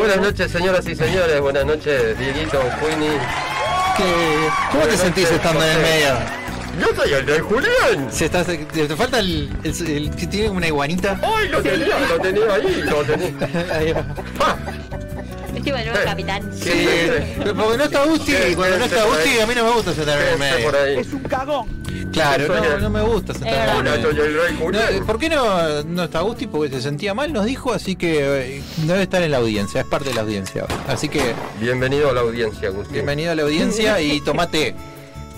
Buenas noches, señoras y señores. Buenas noches, Dieguito, Queenie. ¿Qué- ¿Cómo te Buenas sentís noches, estando en el medio? Yo soy el de Julián. Si estás, te, te falta el, el, tiene una iguanita. ¡Ay, lo tenía! Lo tenía ahí, lo tenía. Ahí va. ¡Ah! Este nuevo Eh. capitán. Sí, pero porque no está Gusti, y cuando no está Gusti a mí no me gusta sentarme en el medio. ahí. un cagón. Claro, no, me gusta sentarme rey No. ¿Por qué no, no está Gusti? Porque se sentía mal, nos dijo, así que eh, debe estar en la audiencia, es parte de la audiencia. Así que Bienvenido a la audiencia, Agustín. bienvenido a la audiencia y tomate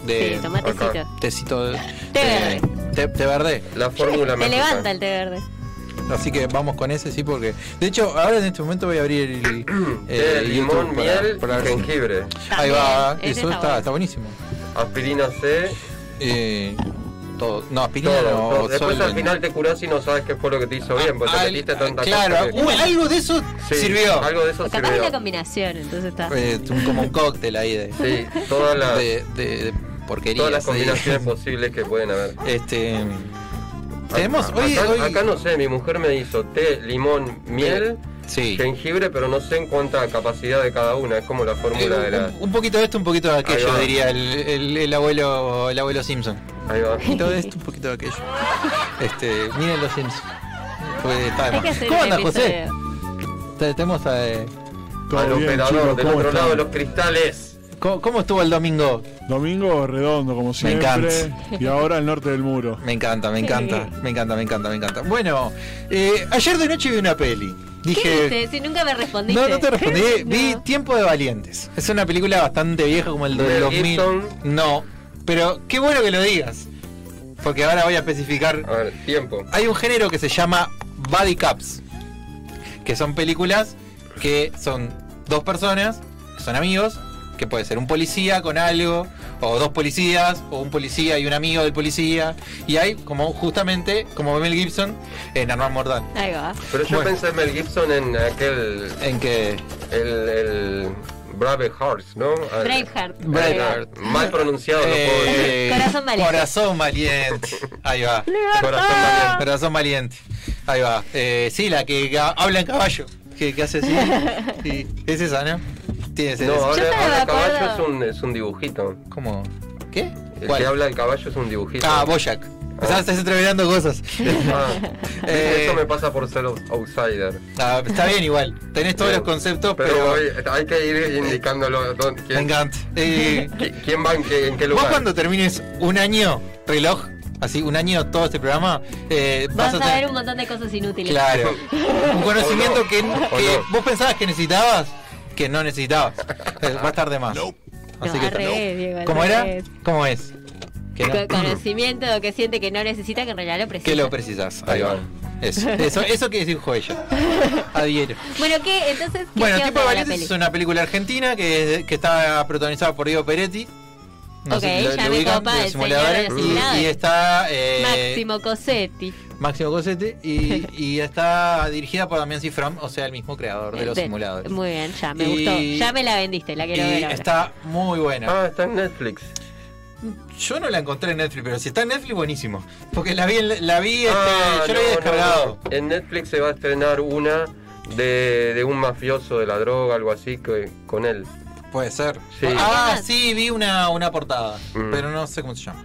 de Sí, acá. tecito de Té eh, té- té verde. La fórmula Te levanta el té verde. Así que vamos con ese, sí, porque. De hecho, ahora en este momento voy a abrir el. El limón, YouTube para- miel para y jengibre. Ahí va, eso está está, bueno. está buenísimo. Aspirina C. Eh, todo. No, aspirina Todo, no. todo. Después solo- al final te curás y no sabes qué fue lo que te hizo bien, porque te metiste tanta Claro, cosa que- uh, algo de eso Sí, sirvió. Algo de eso es sirvió. la combinación, entonces está. Eh, como un cóctel ahí de, Sí, todas las, de, de- de porquerías. todas las ahí. combinaciones posibles que pueden haber. Este. Tenemos. Acá, Hoy, hoy- acá no sé, mi mujer me hizo té, limón, miel, Sí. jengibre, pero no sé en cuánta capacidad de cada una. Es como la Eh, fórmula de la. un, un poquito de esto, un poquito de aquello, diría el, el- el abuelo el abuelo Simpson. Ahí va. Un poquito de esto, un poquito de aquello. Este, miren los Simpsons. Pues, ¿Cómo andas, José? Tenemos a, eh, Todo Al bien, operador del ¿cómo otro lado de los cristales. ¿cómo, cómo estuvo el domingo? Domingo redondo, como siempre. encanta. Y ahora el norte del muro. Me encanta, me encanta, me encanta, me encanta, me encanta. Bueno, eh, ayer de noche vi una peli. ¿Qué Dije. viste? Si nunca me respondiste. No, no te respondí. Vi No. Tiempo de Valientes. Es una película bastante vieja como el del Mel 2000. Gibson. No, pero qué bueno que lo digas. Porque ahora voy a especificar A ver, tiempo. hay un género que se llama body cups, que son películas que son dos personas, que son amigos, que puede ser un policía con algo, o dos policías, o un policía y un amigo del policía, y hay como justamente, como Mel Gibson, en Armand Mordán, Ahí va. Pero yo Bueno. pensé en Mel Gibson en aquel. en que El. el Brave Hearts, ¿no? Braveheart. Braveheart. Mal pronunciado, no puedo decir. eh, Corazón valiente. Corazón valiente. Ahí va. Corazón valiente. Corazón valiente. Ahí va. Eh, sí, la que habla en caballo. Que, que hace así. Sí, Es esa, ¿no? Tiene. No, ahora, el caballo es un, es un dibujito. ¿Cómo? ¿Qué? El ¿Cuál? que habla del caballo es un dibujito. Ah, Boyac. O sea, estás entreverando cosas. Ah, Eh, Eso me pasa por ser outsider. Ah, está bien igual. Tenés todos Bien. los conceptos, Pero, pero. hay que ir indicándolo. quién, encanta. Eh, qui- quién va en qué, en qué Vos lugar. cuando termines un año reloj, así un año todo este programa, eh, Vas a tener- ver un montón de cosas inútiles. Claro. Un conocimiento no, que, o que no. vos pensabas que necesitabas, que no necesitabas. Eh, Va a estar de más. No, Así que revés, Diego, ¿Cómo era? ¿Cómo es? Que, no- Co- Conocimiento que siente que no necesita, que en realidad lo precisa. que lo precisas. Ahí va. Eso, eso, eso que dijo ella. Adhiero. Bueno, ¿qué? Entonces, ¿qué, Bueno, Tiempo de Valientes es una película argentina que, que está protagonizada por Diego Peretti. Ok, ya me ubican, copa, de los el señor simuladores. de los Y- está eh, Máximo Cosetti. Máximo Cosete y, y está dirigida por Damián Cifrón, o sea, el mismo creador de los De- simuladores. Muy bien, ya me Y- gustó. Ya me la vendiste, la quiero ver Y ahora. está muy buena. Ah, está en Netflix. Yo no la encontré en Netflix, pero si está en Netflix, buenísimo. Porque la vi, en- la vi este, Ah, yo la no, había no, descargado. no. En Netflix se va a estrenar una de, de un mafioso de la droga, algo así, que, con él. Puede ser. Sí. Ah, sí, vi una, una portada, Mm. pero no sé cómo se llama.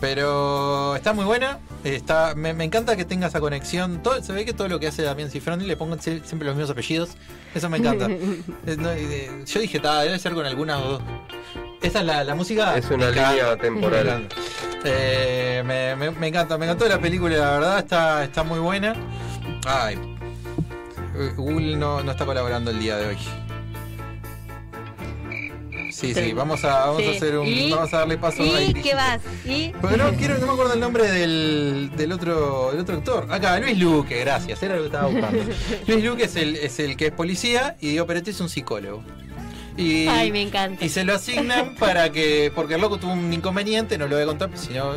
Pero está muy buena. Está, me, me encanta que tenga esa conexión. Todo, se ve que todo lo que hace Damián Cifrón le pongan sie- siempre los mismos apellidos. Eso me encanta. Eh, eh, yo dije, "Ta, debe ser con algunas o dos. Esta es la, la música. Es una línea me temporal. encanta. Eh, me, me- me encanta, me encantó la película, la verdad, está, está muy buena. Ay. Eh, Google no, no está colaborando el día de hoy. Sí, sí, vamos a, vamos a hacer un. ¿Y? Vamos a darle paso a ¿Y Iris. qué vas? ¿Y? Pero no, quiero, no me acuerdo el nombre del, del otro del otro actor. Acá, Luis Luque, gracias, era lo que estaba buscando. Luis Luque es el, es el que es policía y Diego Peretti es un psicólogo. Y, Ay, me encanta. y se lo asignan para que. Porque el loco tuvo un inconveniente, no lo voy a contar, si no.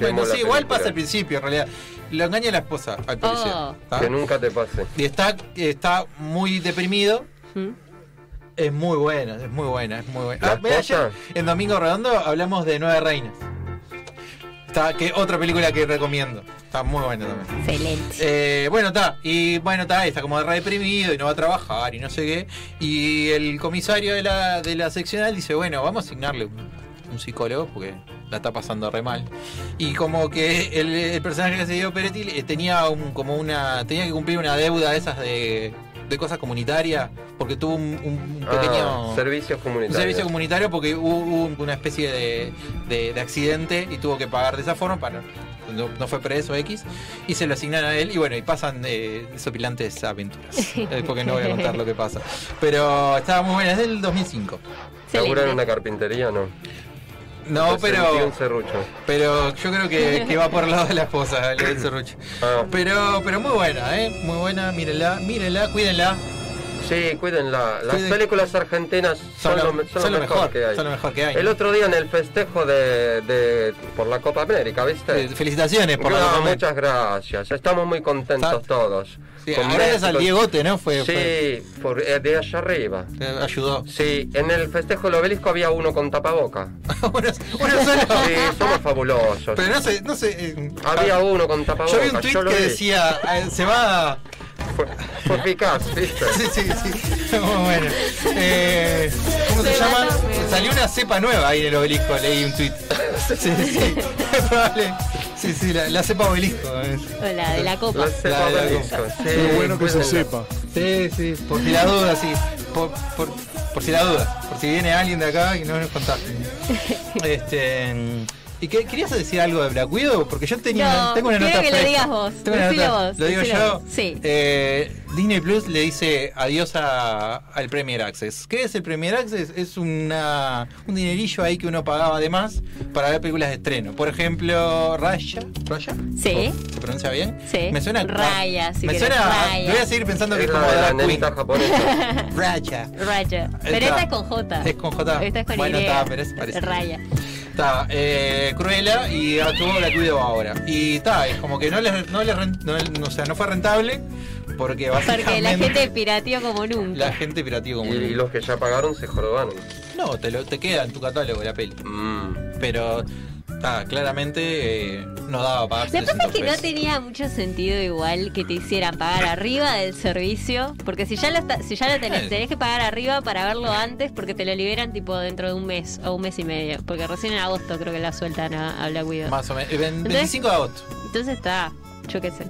Bueno, sí, igual película. pasa al principio, en realidad. Lo engaña la esposa al policía. Oh. Que nunca te pase. Y está, está muy deprimido. ¿Mm? Es muy buena, es muy buena, es muy buena. ¿La Ah, ayer, en Domingo Redondo hablamos de Nueve Reinas. Está, que otra película que recomiendo. Está muy buena también. Excelente. Eh, bueno, está. Y bueno, está, está como re deprimido y no va a trabajar y no sé qué. Y el comisario de la, de la seccional dice, bueno, vamos a asignarle un, un psicólogo porque la está pasando re mal. Y como que el, el personaje que se dio Peretti eh, tenía un, como una. tenía que cumplir una deuda de esas de, de cosas comunitarias. Porque tuvo un, un pequeño. Ah, servicios Un comunitarios. servicio comunitario porque hubo, hubo una especie de, de- de accidente y tuvo que pagar de esa forma para no, no fue preso X y se lo asignaron a él y bueno y pasan eh, desopilantes aventuras Eh, porque no voy a contar lo que pasa pero estaba muy buena es del 2005 ¿Labura en una carpintería? No. No pero pero yo creo que, que va por el lado de la esposa el del serrucho. Ah, pero pero muy buena eh muy buena mírenla mírenla cuídenla sí, cuídenla. Las Cuiden- películas argentinas son, lo, son lo mejor, que hay. son lo mejor que hay El otro día en el festejo de, de- por la Copa América, ¿viste? Felicitaciones por la Copa muchas gracias. Estamos muy contentos todos. Sí, Con gracias al Diegote no fue, fue- Sí, por, eh, de allá arriba. ayudó Sí, en el festejo del obelisco había uno con tapaboca. uno solo Sí, somos fabulosos. Pero no sé, no sé. eh, Había uno con Yo tapaboca. vi un tweet que vi. decía, eh, se va. Fue, fue eficaz, ¿viste? Sí, sí, sí. Bueno. Eh, ¿Cómo se Se llama? Salió una cepa nueva ahí en el obelisco, leí un tweet. Sí, sí. Probable. Sí, sí, la, la cepa obelisco. eh. Hola, de la copa. La cepa La- la- obelisco, sí, Qué bueno que se sepa. Sí, sí. Por si la duda, sí. Por, por, por si la duda. Por si viene alguien de acá y no nos contacten. Este. ¿Y qué, querías decir algo de Black Widow? Porque yo tenía, No, tengo una quiero nota que lo digas vos. Tengo una Decilo nota- vos, Lo digo yo. vos. Sí. Eh, Disney Plus le dice adiós a- al Premier Access. ¿Qué es el Premier Access? Es una, un dinerillo ahí que uno pagaba además para ver películas de estreno. Por ejemplo, Raya. ¿Raya? Sí. ¿Se pronuncia bien? Sí. Me suena. Raya, si me suena. Raya. Voy a seguir pensando que Es como la de la queen. japonesa. Raya. Raya. Pero esta es con J. Es con J. Esta es con Bueno, Y. está, pero es parecido. Raya. Está, eh, Cruella y actuó la cuido ahora. Y está, es como que no le, no le ren- no, no, o sea, no fue rentable porque básicamente Porque la gente pirateó como nunca. la gente pirateó como Y, y los que ya pagaron se jorobaron. No, te lo te queda en tu catálogo la peli. Mm. Pero claramente eh, no daba para Lo que pasa es 300 que no tenía mucho sentido igual que te hicieran pagar arriba del servicio, porque si ya lo está- si ya lo tenés, tenés que pagar arriba para verlo antes porque te lo liberan tipo dentro de un mes o un mes y medio, porque recién en agosto creo que la sueltan a, a Black Widow. Más o menos. eh, ven- Entonces- 25 de agosto. Entonces está, yo qué sé.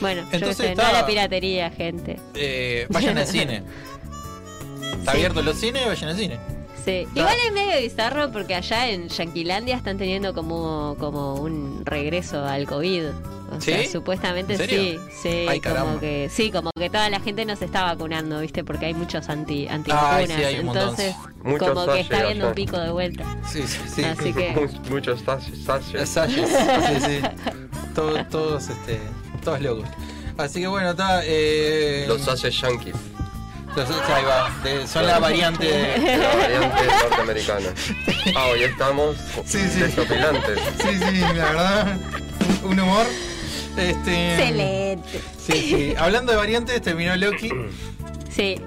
Bueno, yo Entonces qué sé, está- no a la piratería, gente. Eh, vayan al cine. ¿Está Sí. abierto los cines? Vayan al cine. Sí. Igual es medio bizarro porque allá en Yanquilandia están teniendo como, como un regreso al COVID. O sea, ¿Sí? supuestamente sí, sí, Ay, caramba. como que sí, como que toda la gente no se está vacunando, ¿viste? Porque hay muchos anti antivacunas. Sí. Entonces, Muchos como que está viendo un pico de vuelta. Sí, sí, sí. Así que Mu- Muchos sashes. sashes. Sashes, sí, sí. Todos, todos, este, todos locos. Así que bueno, está. Eh, Los sashes yankees. Los- ahí va. de- son la variante de de. La variante norteamericana. Ah, hoy estamos Sí, sí. desopilantes. Sí, sí, la verdad. Un humor. Este, excelente. Sí, sí. Hablando de variantes, terminó Loki. Sí.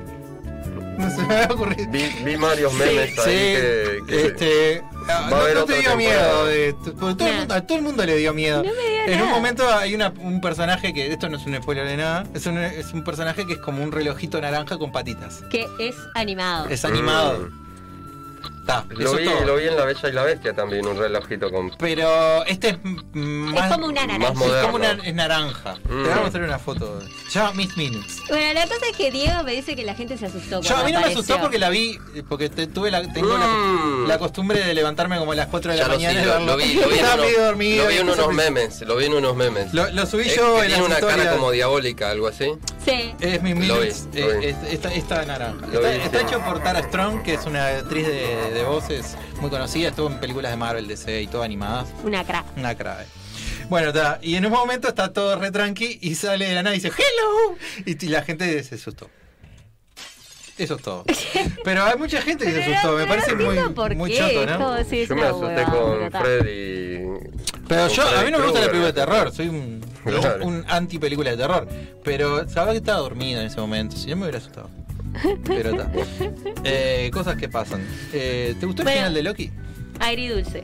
No se me había ocurrido. Vi, vi varios memes Sí, ahí que, que- este, va a no, haber no te otra dio temporada. miedo, de, porque todo el mundo- a todo el mundo le dio miedo. No me dio en un momento hay una- un personaje que, esto no es un spoiler de nada, es un, es un personaje que es como un relojito naranja con patitas. Que es animado. Es animado. Mm. Lo vi, lo vi en La Bella y la Bestia también, un relojito con... Pero este es más. como una naranja. Más Es moderno. como una es naranja. Mm. Te voy a mostrar una foto. Llama Miss Minutes. Bueno, la cosa es que Diego me dice que la gente se asustó. Yo a mí no me asustó porque la vi, porque te- tuve la, tengo Mm. la, la costumbre de levantarme como a las 4 de la Ya lo, mañana sí, y lo, lo vi, lo vi en Estaba unos- medio dormido. lo vi en unos memes, lo vi en unos memes. Lo, lo subí Es yo en tiene una historias. cara como diabólica, algo así. Sí. Es Miss Lo Minutes, vi, lo eh, vi. es- esta, esta naranja. Lo Está, vi, está sí. hecho por Tara Strong, que es una actriz de, de voces muy conocida. Estuvo en películas de Marvel, DC y todo animadas. Una crack. Una crae. Bueno. Y en un momento está todo re tranqui y sale de la nada y dice ¡Hello! Y, y la gente se asustó. Eso es todo. Pero hay mucha gente que se asustó. Me parece muy, es ¿no? Yo me asusté con. Freddy. Pero yo, a mí no me gusta la película de terror, soy un, anti película de terror. Pero sabía que estaba dormida en ese momento, si no me hubiera asustado. Pero está. Eh, cosas que pasan. Eh, ¿Te gustó el Bueno. final de Loki? Agridulce.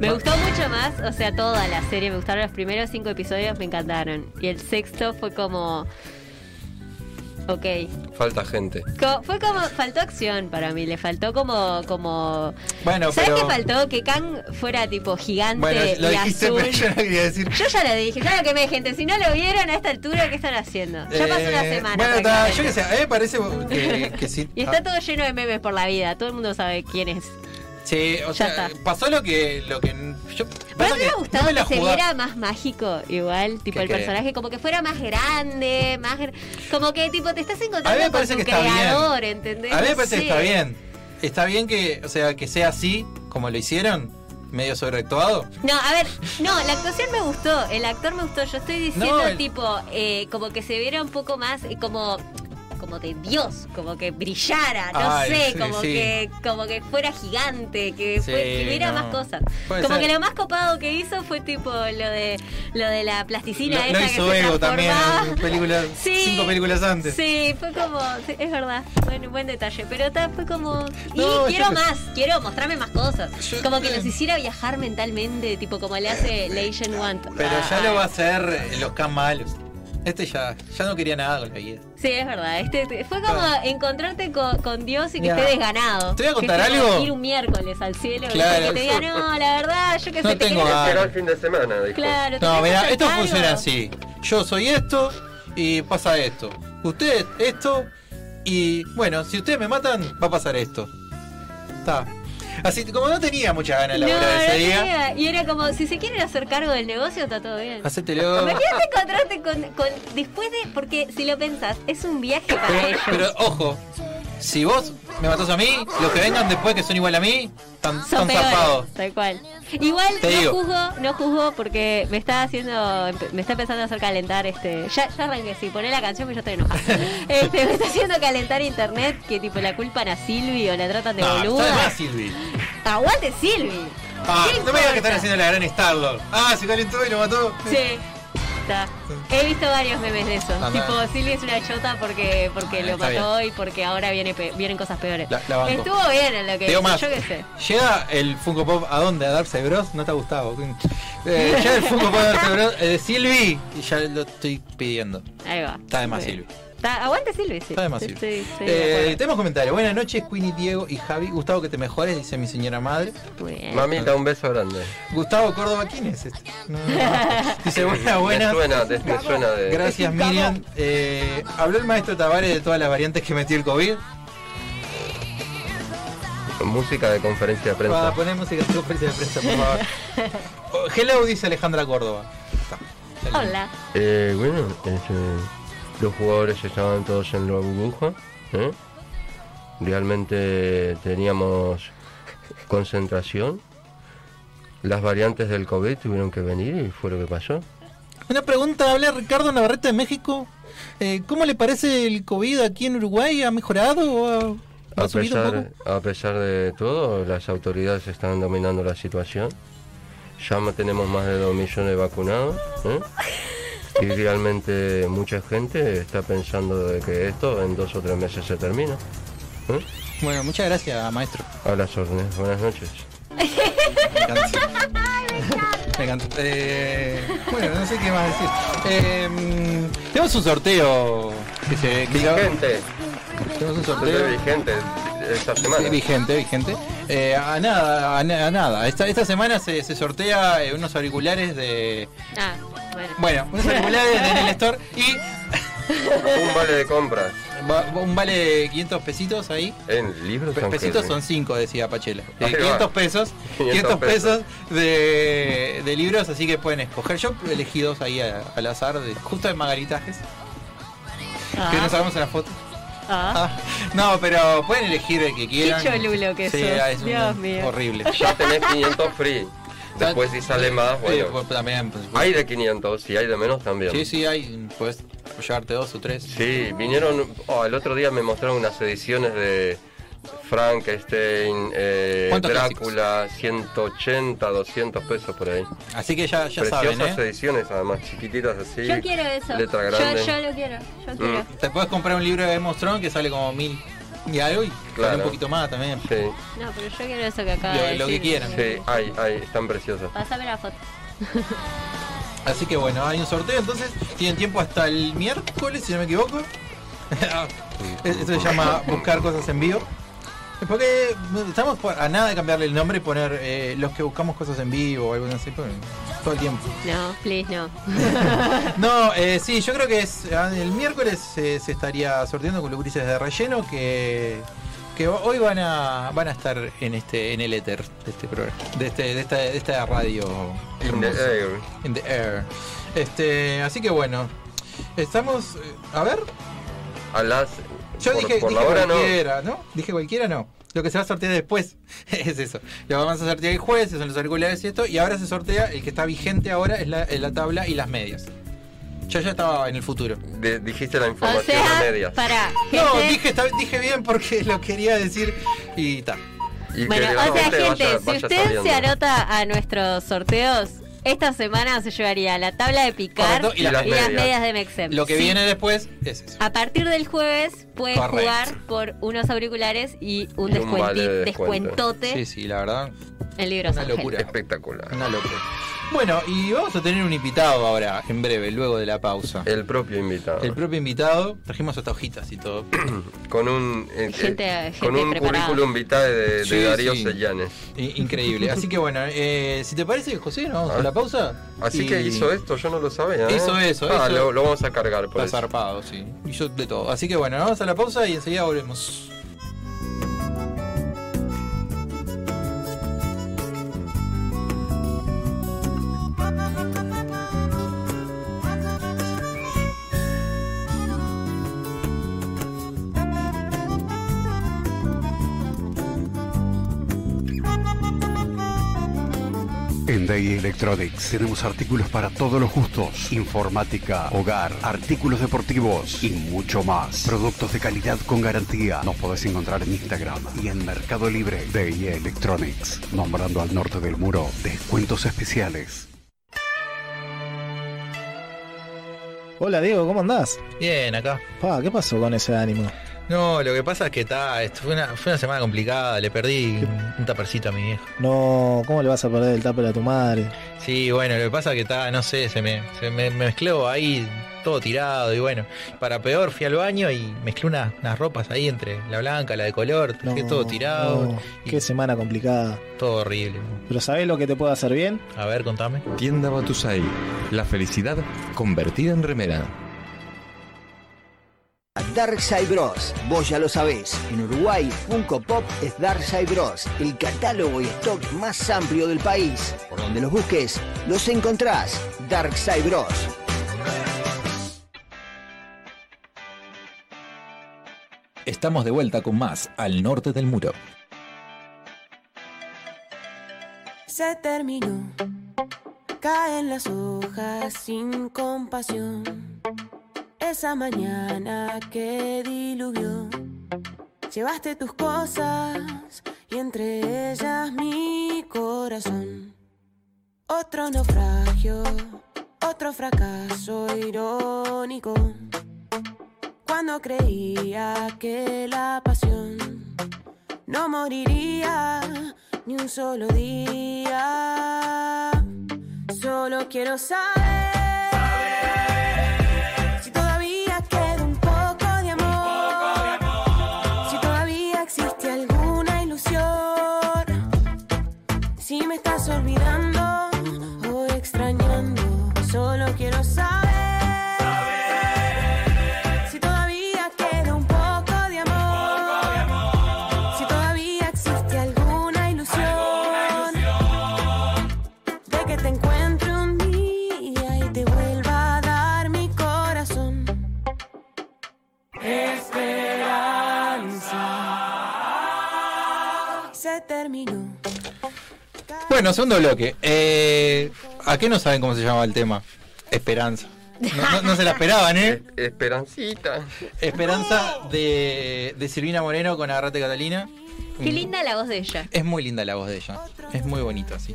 Me gustó mucho más, o sea, toda la serie. Me gustaron los primeros cinco episodios, me encantaron. Y el sexto fue como. Ok. Falta gente. Co- fue como. Faltó acción para mí, le faltó como. como Bueno, ¿Sabes pero. qué faltó? Que Kang fuera tipo gigante Bueno, lo y dijiste, azul. pero yo no quería decir. Yo ya lo dije, ya lo quemé, gente. Si no lo vieron a esta altura, ¿qué están haciendo? Ya pasó una Eh, semana. Bueno, está, prácticamente. yo qué sé, a mí me parece que, que sí. Y está todo lleno de memes por la vida. Todo el mundo sabe quién es. Sí, o Ya sea, está. pasó lo que. Lo que yo, Pero me hubiera no gustado me que se jugaba- viera más mágico, igual, tipo ¿Qué el personaje, como que fuera más grande, más como que tipo te estás encontrando con tu que está bien. creador, ¿entendés? A mí me parece que está bien. Está bien que, o sea, que sea así, como lo hicieron, medio sobreactuado. No, a ver, no, la actuación me gustó, el actor me gustó. Yo estoy diciendo, No, el- tipo, eh, como que se viera un poco más eh, como como de Dios, como que brillara, no Ay, sé, sí, como sí. que como que fuera gigante, que, Sí, fue- que hubiera no. más cosas. Puede como ser. que lo más copado que hizo fue tipo lo de lo de la plasticina Lo, esa lo que hizo se Ego también, en cinco películas antes. Sí, fue como, es verdad, buen, buen detalle, pero ta- fue como, y No, quiero más, quiero mostrarme más cosas, Yo- como que los hiciera viajar mentalmente, tipo como le hace Legend Want. Pero ya lo va a hacer eh, los K malos. Este ya, ya no quería nada con la vida. Sí, es verdad, este te- fue como encontrarte con, con Dios y que estés desganado. te voy a Que contar como algo. Ir un miércoles al cielo Claro. y que te diga, no, la verdad, yo que No sé, te tengo ganas. Será el fin de semana, dijo. Claro, te No, mira, esto funciona así. Yo soy esto y pasa esto. Usted esto y bueno, si ustedes me matan, va a pasar esto. Está. Así como no tenía muchas ganas de No, laburar no ese día, tenía. Y era como, si se quieren hacer cargo del negocio, está todo bien. hacételo. Imagínate encontrarte con, con. Después de. Porque si lo pensás, es un viaje para ellos. Pero ojo, si vos me matás a mí, los que vengan después que son igual a mí, están, zafados. tal cual. Igual Te no digo. juzgo, no juzgo porque me está haciendo, me está empezando a hacer calentar este. Ya, ya arranqué, sí, poné la canción que yo estoy enojada. Este, me está haciendo calentar internet que tipo la culpan a Silvi o la tratan de No, está de boluda. más, Silvi. Aguante Silvi. Ah, ¿Qué no me digas que están haciendo la gran Star-Lord. Ah, se calentó y lo mató. Sí. He visto varios memes de eso. Tipo, no. Silvi es una chota porque, porque lo Está mató y porque ahora viene pe- vienen cosas peores. La- la banco. Estuvo bien en lo que digo más. yo qué sé. Llega el Funko Pop a dónde? A Darse Bros. No te ha gustado. Eh, llega el Funko Pop a Darse Bros. eh, Silvi ya lo estoy pidiendo. Ahí va. Está de más. Silvi. Está- aguante Silvi, sí. Está de más Sí, Eh, tenemos comentarios. Buenas noches, Queenie, Diego y Javi. Gustavo, que te mejores, dice mi señora madre. Bien. Mamita, un beso grande. Gustavo Córdoba, ¿quién es este? No, no, no. Dice, buenas, Me buenas. suena, de- me suena de. Gracias, Miriam. Eh, ¿Habló el maestro Tavares de todas las variantes que metió el COVID? Música de conferencia de prensa. a poner música de conferencia de prensa, por favor. Oh, Hello, dice Alejandra Córdoba. Hola. Eh, bueno, este, los jugadores estaban todos en la burbuja. ¿eh? Realmente teníamos concentración. Las variantes del COVID tuvieron que venir y fue lo que pasó. Una pregunta, habla Ricardo Navarrete de México. Eh, ¿Cómo le parece el COVID aquí en Uruguay? ¿Ha mejorado o ha, ha A subido un pesar, poco? a pesar de todo, las autoridades están dominando la situación. Ya tenemos más de 2 millones de vacunados. ¿eh? Y realmente mucha gente está pensando de que esto en dos o tres meses se termina. ¿eh? Bueno, muchas gracias, maestro. A las órdenes. Buenas noches. Me encanta. Me encanta. Eh, bueno, no sé qué más decir. Eh, mm, tenemos un sorteo que se que Vigente. Tenemos un sorteo. vigente esta semana. Sí, vigente, vigente. Eh, a nada, a, na- a nada. Esta, esta semana se, se sortea eh, unos auriculares de. Ah, bueno. Unos auriculares de Nel Store y Un vale de compras. va- un vale de 500 pesitos ahí. En libros Pe- Pesitos son 5, decía Pachela. Eh, Ahí va. 500 pesos. 500 500 pesos de, de libros, así que pueden escoger. Yo elegí dos ahí a- al azar, de, justo de Margaritajes, Ah, que no sabemos en la foto. ah. Ah, no, pero pueden elegir el que quieran. cholulo que sí, sos, ah, es un- Dios mío. horrible. Ya tenés 500 free. Después si sale más, Sí, bueno. pues, también, pues, Hay de 500 y hay de menos también. Sí, sí, hay. Puedes llevarte dos o tres. Sí, vinieron, oh, el otro día me mostraron unas ediciones de Frankenstein, eh, ¿Cuántos Drácula, 180, 200 pesos por ahí. Así que ya, ya Preciosas saben, ¿eh? ediciones, además, chiquititas así. Yo quiero eso. Letra grande. yo lo quiero. Yo quiero. Te puedes comprar un libro de Game que sale como mil. Y algo y Claro. un poquito más también. Sí, No, pero yo quiero eso que acaba Lo- de lo que quieran. sí, hay, hay, están preciosas. Pásame la foto. Así que bueno, hay un sorteo entonces. Tienen tiempo hasta el miércoles, si no me equivoco. Eso se llama buscar cosas en vivo. Porque estamos por- a nada de cambiarle el nombre y poner eh, los que buscamos cosas en vivo o algo así. porque Todo el tiempo. No, please, no. No, eh, sí, yo creo que es ah, el miércoles se, se estaría sorteando con los grises de relleno que, que hoy van a van a estar en este en el éter de este programa, de este de esta, de esta radio In the air. In the air. Este, así que bueno, estamos eh, a ver, A las. Yo por, dije, por dije la hora no. cualquiera, no. Dije cualquiera, no. Lo que se va a sortear después es eso. Lo vamos a sortear el jueves, son los auriculares y esto, y ahora se sortea el que está vigente ahora es la, es la tabla y las medias. Yo ya estaba en el futuro. De- dijiste la O información a sea, medias. para No, dije, está- dije bien porque lo quería decir y tal. Y Bueno, o sea, gente, vaya- si vaya usted se anota a nuestros sorteos, esta semana se llevaría la tabla de picar Correcto, y, y las, las medias. medias. de Mexem. Lo que Sí. viene después es eso. A partir del jueves puede Correcto. jugar por unos auriculares y un, Y un vale de descuentote Sí, sí, la verdad, en libros Una Ángel. locura. Espectacular. una locura. Bueno, y vamos a tener un invitado ahora, en breve, luego de la pausa. El propio invitado. El propio invitado, trajimos hasta hojitas y todo. con un, eh, Gente- eh, gente con un preparada. currículum vitae de, de Sí, Darío sí. Sellanes. Increíble. Así que bueno, eh, si te parece, José, nos vamos a la pausa. Así Y- que hizo esto, yo no lo sabía. ¿eh? Hizo eso, Ah, eso. Lo, lo vamos a cargar por Está eso. zarpado, sí. Hizo de todo. Así que bueno, vamos a la pausa y enseguida volvemos. En Day Electronics tenemos artículos para todos los gustos, informática, hogar, artículos deportivos y mucho más. Productos de calidad con garantía. Nos podés encontrar en Instagram y en Mercado Libre. Day Electronics, nombrando al norte del muro, descuentos especiales. Hola Diego, ¿cómo andás? Bien, acá. Pa, ¿qué pasó con ese ánimo? No, lo que pasa es que está, esto fue una, fue una semana complicada, le perdí un, un tapercito a mi viejo. No, ¿cómo le vas a perder el tupper a tu madre? Sí, bueno, lo que pasa es que está, no sé, se me, se me, me mezcló ahí todo tirado y bueno, para peor fui al baño y mezclé unas, unas ropas ahí entre la blanca, la de color, No, dejé todo tirado, no, y qué semana complicada. todo horrible. Pero ¿sabés lo que te puede hacer bien? A ver, contame. Tienda Batusai. La felicidad convertida en remera. Darkside Bros. Vos ya lo sabés. En Uruguay, Funko Pop es Darkside Bros. El catálogo y stock más amplio del país. Por donde los busques, los encontrás. Darkside Bros. Estamos de vuelta con más al norte del muro. Se terminó. Caen las hojas sin compasión. Esa mañana que diluvió. Llevaste tus cosas y entre ellas mi corazón. Otro naufragio, otro fracaso irónico. Cuando creía que la pasión no moriría ni un solo día. Solo quiero saber terminó. Bueno, segundo bloque. Eh, ¿A qué no saben cómo se llama el tema? Esperanza. No, no- no se la esperaban, ¿eh? Es- Esperancita. Esperanza de, de Silvina Moreno con Agarrate Catalina. Qué linda la voz de ella. Es muy linda la voz de ella. Es muy bonito así.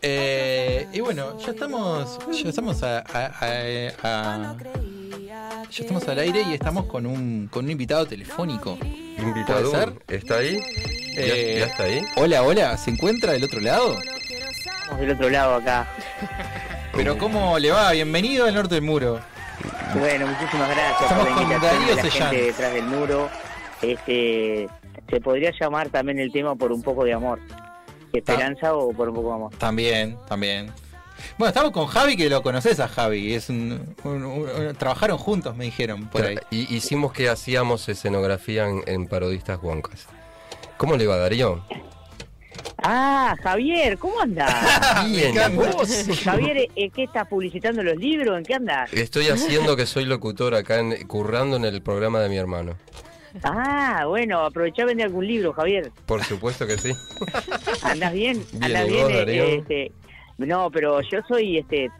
Eh, y bueno, ya estamos, ya estamos a, a- a- a- ya estamos al aire y estamos con un, con un invitado telefónico. Invitado. ¿Está ahí? ¿Ya, Eh, ya está ahí? Hola, hola, ¿se encuentra del otro lado? Estamos del otro lado acá. Pero ¿cómo le va? Bienvenido al norte del muro. Bueno, muchísimas gracias Estamos por la invitación de la Sellán. gente detrás del muro. Este, se podría llamar también el tema por un poco de amor. Esperanza o por un poco de amor. También, también. Bueno, estamos con Javi, que lo conoces a Javi. Es un, un- un- trabajaron juntos, me dijeron, por ahí. Y hicimos que hacíamos escenografía en, en Parodistas Huancas. ¿Cómo le va, Darío? Ah, Javier, ¿cómo andás? Bien, ¿vos? Javier, ¿eh, ¿qué estás publicitando los libros? ¿En qué andas? Estoy haciendo que soy locutor acá, en- currando en el programa de mi hermano. Ah, bueno, aprovechá a vender algún libro, Javier. Por supuesto que sí. ¿Andás bien? Bien, ¿Andás ¿y bien? vos, eh, este, no, pero yo soy este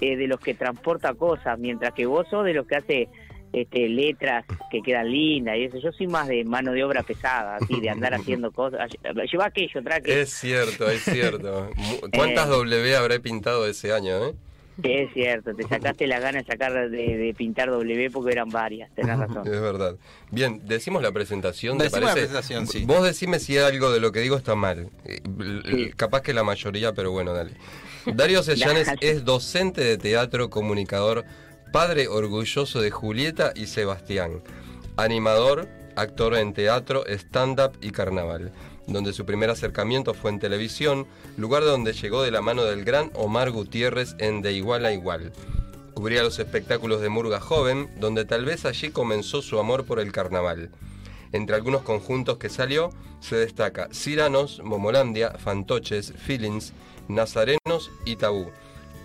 eh, de los que transporta cosas, mientras que vos sos de los que hace este, letras que quedan lindas y eso. Yo soy más de mano de obra pesada, así, de andar haciendo cosas. Lleva aquello, traque. Es cierto, es cierto. ¿Cuántas Eh. W habré pintado ese año, eh? Es cierto, te sacaste la gana de sacar de, de pintar W porque eran varias, tenés razón. Es verdad. Bien, decimos la presentación, ¿te Decimos la parece? presentación, sí. Vos decime si algo de lo que digo está mal. Eh, Capaz que la mayoría, pero bueno, dale. Darío Sellanes es docente de teatro, comunicador, padre orgulloso de Julieta y Sebastián, animador, actor en teatro, stand-up y carnaval, donde su primer acercamiento fue en televisión, lugar donde llegó de la mano del gran Omar Gutiérrez en De Igual a Igual. Cubría los espectáculos de Murga Joven, donde tal vez allí comenzó su amor por el carnaval. Entre algunos conjuntos que salió se destaca Ciranos, Momolandia, Fantoches, Feelings, Nazarenos y Tabú,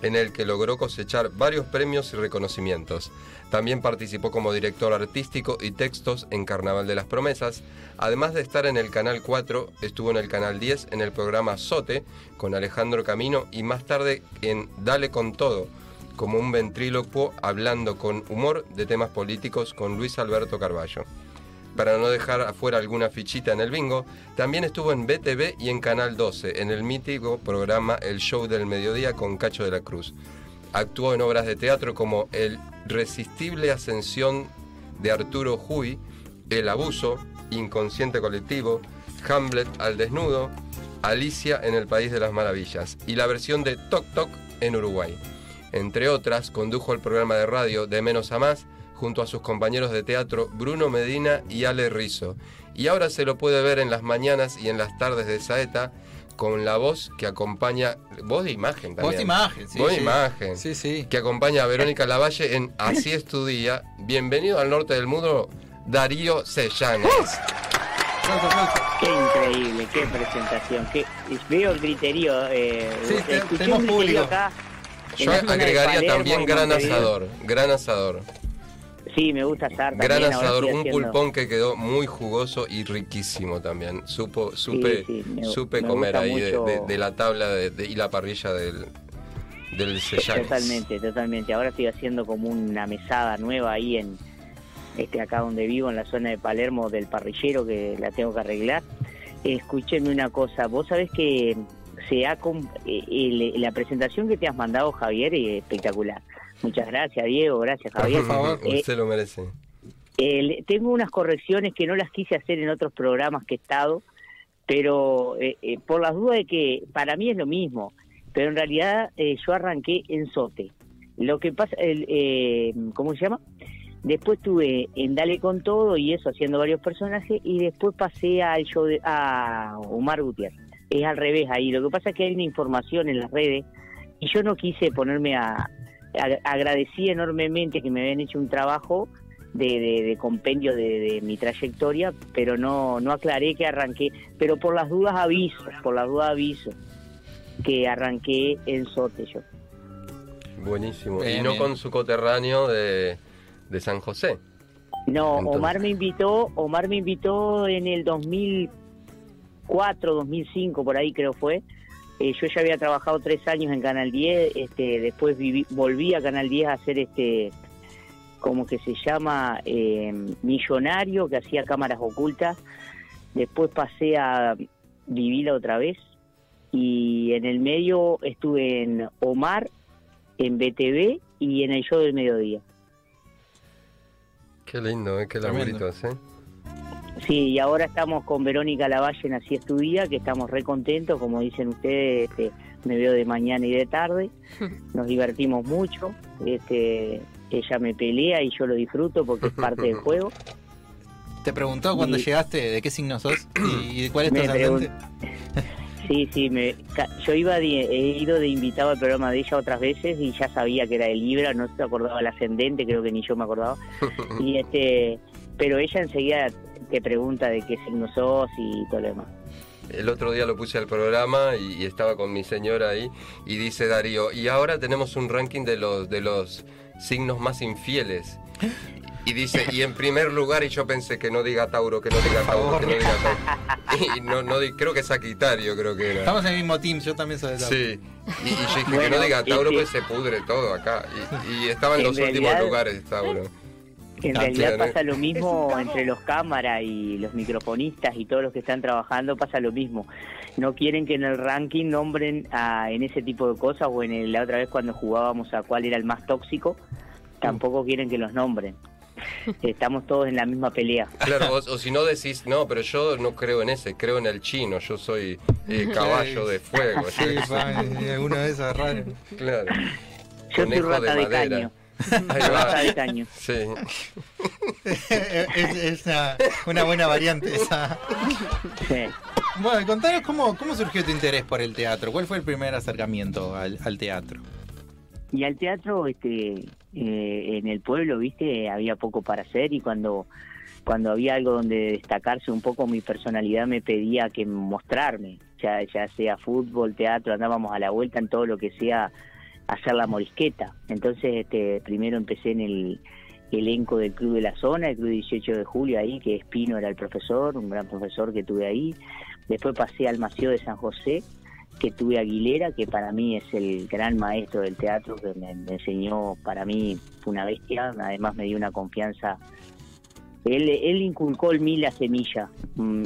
en el que logró cosechar varios premios y reconocimientos. También participó como director artístico y textos en Carnaval de las Promesas. Además de estar en el Canal 4, estuvo en el Canal 10 en el programa Sote con Alejandro Camino y más tarde en Dale con Todo, como un ventrílocuo hablando con humor de temas políticos con Luis Alberto Carballo. Para no dejar afuera alguna fichita en el bingo, también estuvo en BTV y en Canal 12, en el mítico programa El Show del Mediodía con Cacho de la Cruz. Actuó en obras de teatro como El Resistible Ascensión de Arturo Huy, El Abuso, Inconsciente Colectivo, Hamlet al Desnudo, Alicia en el País de las Maravillas y la versión de Toc Toc en Uruguay. Entre otras, condujo el programa de radio De Menos a Más junto a sus compañeros de teatro Bruno Medina y Ale Rizzo. Y ahora se lo puede ver en las mañanas y en las tardes de Saeta con la voz que acompaña, voz de imagen también. Voz de imagen, sí, Voz de sí. imagen. Sí, sí. Que acompaña a Verónica Lavalle en Así es tu día. Bienvenido al norte del mundo, Darío Sellanes. Qué increíble, qué presentación. Qué, veo el griterío. Eh, Sí, tenemos un griterío público. acá. Yo agregaría también gran asador, gran asador. Sí, me gusta también. Gran asador, un haciendo- pulpón que quedó muy jugoso y riquísimo también. Supo, supe, sí, me- supe me comer ahí de, mucho- de- de la tabla de- de- y la parrilla del, del Sellanes. Totalmente, totalmente. Ahora estoy haciendo como una mesada nueva ahí en este acá donde vivo, en la zona de Palermo del parrillero que la tengo que arreglar. Escúcheme una cosa, vos sabés que se ha eh, el- la presentación que te has mandado Javier es espectacular. Muchas gracias Diego, gracias Javier. Eh, Usted lo merece. tengo unas correcciones que no las quise hacer en otros programas que he estado, pero eh, eh, por las dudas de que para mí es lo mismo, pero en realidad eh, yo arranqué en Sote. Lo que pasa, el, eh, ¿cómo se llama? Después estuve en Dale con Todo y eso, haciendo varios personajes, y después pasé al show de, a Omar Gutiérrez. Es al revés ahí. Lo que pasa es que hay una información en las redes y yo no quise ponerme a... a- agradecí enormemente que me habían hecho un trabajo de, de- de compendio de, de mi trayectoria, pero no, no aclaré que arranqué. Pero por las dudas aviso, por las dudas aviso que arranqué en Sote yo. Buenísimo. y no bien. con su coterráneo de, de San José. No, Entonces- Omar me invitó, Omar me invitó en el 2004, 2005, por ahí creo fue. Eh, yo ya había trabajado tres años en Canal 10, este, después viví- volví a Canal 10 a hacer este, como que se llama eh, millonario, que hacía cámaras ocultas. Después pasé a vivir otra vez y en el medio estuve en Omar, en BTV y en el show del mediodía. Qué lindo, ¿eh? Qué laburitos, ¿eh? Sí, y ahora estamos con Verónica Lavalle en Así es tu día, que estamos re contentos, como dicen ustedes, este, me veo de mañana y de tarde, nos divertimos mucho, este, ella me pelea y yo lo disfruto porque es parte del juego. Te preguntó cuando Y- llegaste de qué signo sos y, y cuál es tu Me ascendente. Sí, sí, me, ca- yo iba de- he ido de invitado al programa de ella otras veces y ya sabía que era de Libra, no se acordaba el ascendente, creo que ni yo me acordaba. Y este, pero ella enseguida te pregunta de qué signo sos y todo lo demás. El otro día lo puse al programa y, y estaba con mi señora ahí y dice Darío, y ahora tenemos un ranking de los de los signos más infieles. Y dice, y en primer lugar, y yo pensé que no diga Tauro, que no diga Tauro, que no diga Tauro. Y no, no creo que Sagitario creo que era. Estamos en el mismo team, yo también soy de Tauro. Sí, y, y yo dije que Bueno, no diga Tauro, pues se pudre todo acá. Y, y estaba en, En los últimos realidad- lugares Tauro. En realidad pasa lo mismo entre los cámaras y los microfonistas y todos los que están trabajando, pasa lo mismo. No quieren que en el ranking nombren a, en ese tipo de cosas o en el- la otra vez cuando jugábamos a cuál era el más tóxico, tampoco quieren que los nombren. Estamos todos en la misma pelea. Claro, o, o si no decís, no, pero yo no creo en ese, creo en el chino, yo soy eh, caballo de fuego. Sí, de esos raros. Claro. Yo soy rata de, madera. caño. Ahí va. Sí. es es una, una buena variante esa. Bueno, contanos cómo, cómo surgió tu interés por el teatro. ¿Cuál fue el primer acercamiento al, al teatro? Y al teatro, este, eh, en el pueblo, viste, había poco para hacer y cuando cuando había algo donde destacarse un poco, mi personalidad me pedía que mostrarme, ya, ya sea fútbol, teatro, andábamos a la vuelta en todo lo que sea hacer la morisqueta. Entonces, este, primero empecé en el elenco del Club de la Zona, el Club 18 de Julio ahí, que Espino era el profesor, un gran profesor que tuve ahí. Después pasé al Maceo de San José, que tuve Aguilera, que para mí es el gran maestro del teatro, que me, enseñó, para mí una bestia, además me dio una confianza. Él, él inculcó en mí la semilla. Mm,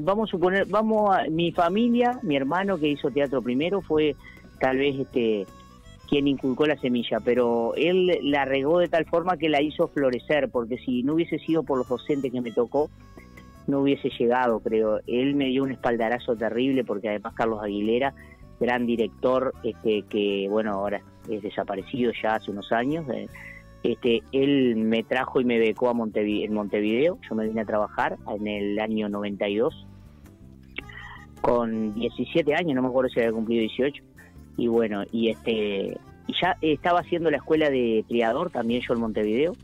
vamos a suponer, vamos a, mi familia, mi hermano que hizo teatro primero fue tal vez este quien inculcó la semilla, pero él la regó de tal forma que la hizo florecer, porque si no hubiese sido por los docentes que me tocó, no hubiese llegado, creo. Él me dio un espaldarazo terrible porque además Carlos Aguilera, gran director, este, que bueno, ahora es desaparecido ya hace unos años, eh, este, él me trajo y me becó a Montevi- en Montevideo, yo me vine a trabajar en el año 92, con 17 años, no me acuerdo si había cumplido 18, y bueno, y este y ya estaba haciendo la escuela de criador también yo en Montevideo,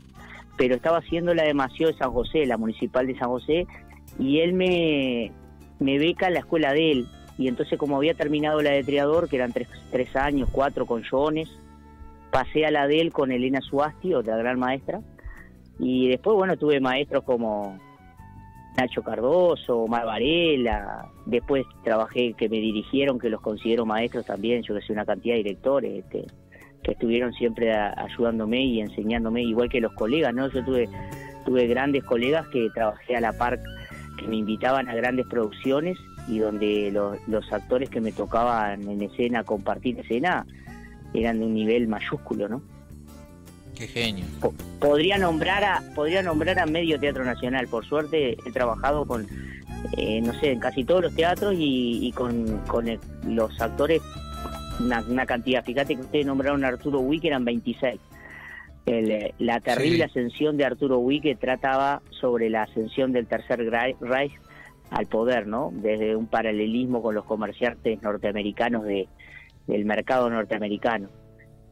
pero estaba haciendo la de Maceo de San José, la municipal de San José, y él me, me beca en la escuela de él. Y entonces como había terminado la de triador, que eran tres, tres años, cuatro con Jones, pasé a la de él con Elena Suasti, otra gran maestra. Y después, bueno, tuve maestros como Nacho Cardoso, Omar Varela, después trabajé que me dirigieron, que los considero maestros también, yo que sé, una cantidad de directores este, que estuvieron siempre ayudándome y enseñándome, igual que los colegas, ¿no? Yo tuve, tuve grandes colegas que trabajé a la par, que me invitaban a grandes producciones y donde los, los actores que me tocaban en escena, compartir escena, eran de un nivel mayúsculo, ¿no? Qué genio. podría nombrar a podría nombrar a medio teatro nacional. Por suerte he trabajado con eh, no sé en casi todos los teatros y, y con, con el- los actores una, una cantidad. Fíjate que ustedes nombraron a Arturo Wick eran 26 El, eh, la terrible Sí. ascensión de Arturo Wick que trataba sobre la ascensión del tercer Reich al poder no desde un paralelismo con los comerciantes norteamericanos de del mercado norteamericano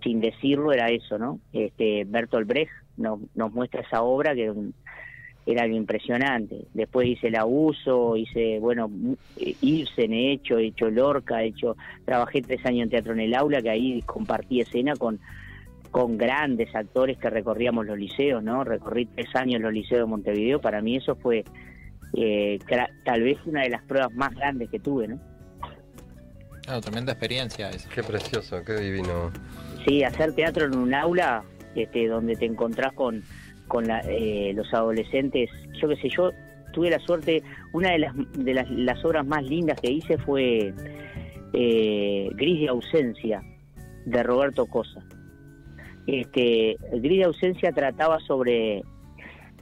sin decirlo era eso, ¿no? Este Bertolt Brecht nos, nos muestra esa obra que era algo impresionante. Después hice el abuso, hice, bueno, mu- eh, Ibsen he hecho, he hecho Lorca, he hecho, trabajé tres años en teatro en el aula, que ahí compartí escena con, con grandes actores que recorríamos los liceos, ¿no? Recorrí tres años los liceos de Montevideo, para mí eso fue eh, tal vez una de las pruebas más grandes que tuve, ¿no? Claro, tremenda experiencia esa. Qué precioso, qué divino. Sí, hacer teatro en un aula este, donde te encontrás con, con la- eh, los adolescentes. Yo qué sé, yo tuve la suerte, una de las, de las, las obras más lindas que hice fue eh, Gris de ausencia, de Roberto Cosa. Este, Gris de ausencia trataba sobre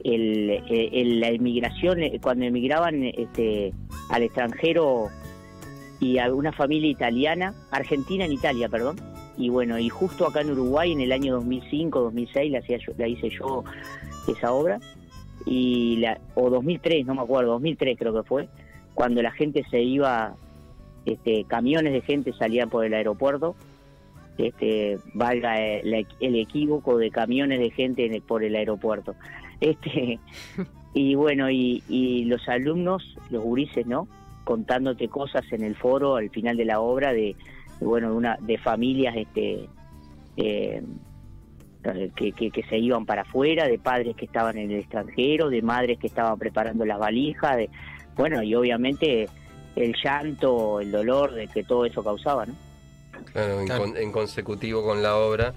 el, eh, el- la inmigración, eh, cuando emigraban este, al extranjero y a una familia italiana, argentina en Italia, perdón, y bueno, y justo acá en Uruguay en el año 2005, 2006 la, hacía yo- la hice yo esa obra, y la, o 2003, no me acuerdo, 2003 creo que fue, cuando la gente se iba, este, camiones de gente salían por el aeropuerto, este, valga el, el equívoco de camiones de gente en el- por el aeropuerto. Este, y bueno, y, y los alumnos, los gurises, ¿no? Contándote cosas en el foro al final de la obra de, de, bueno, de una, de familias, este, eh, que, que, que se iban para afuera, de padres que estaban en el extranjero, de madres que estaban preparando las valijas, de, bueno, y obviamente el llanto, el dolor de que todo eso causaba, ¿no? Claro, en, con- en consecutivo con la obra,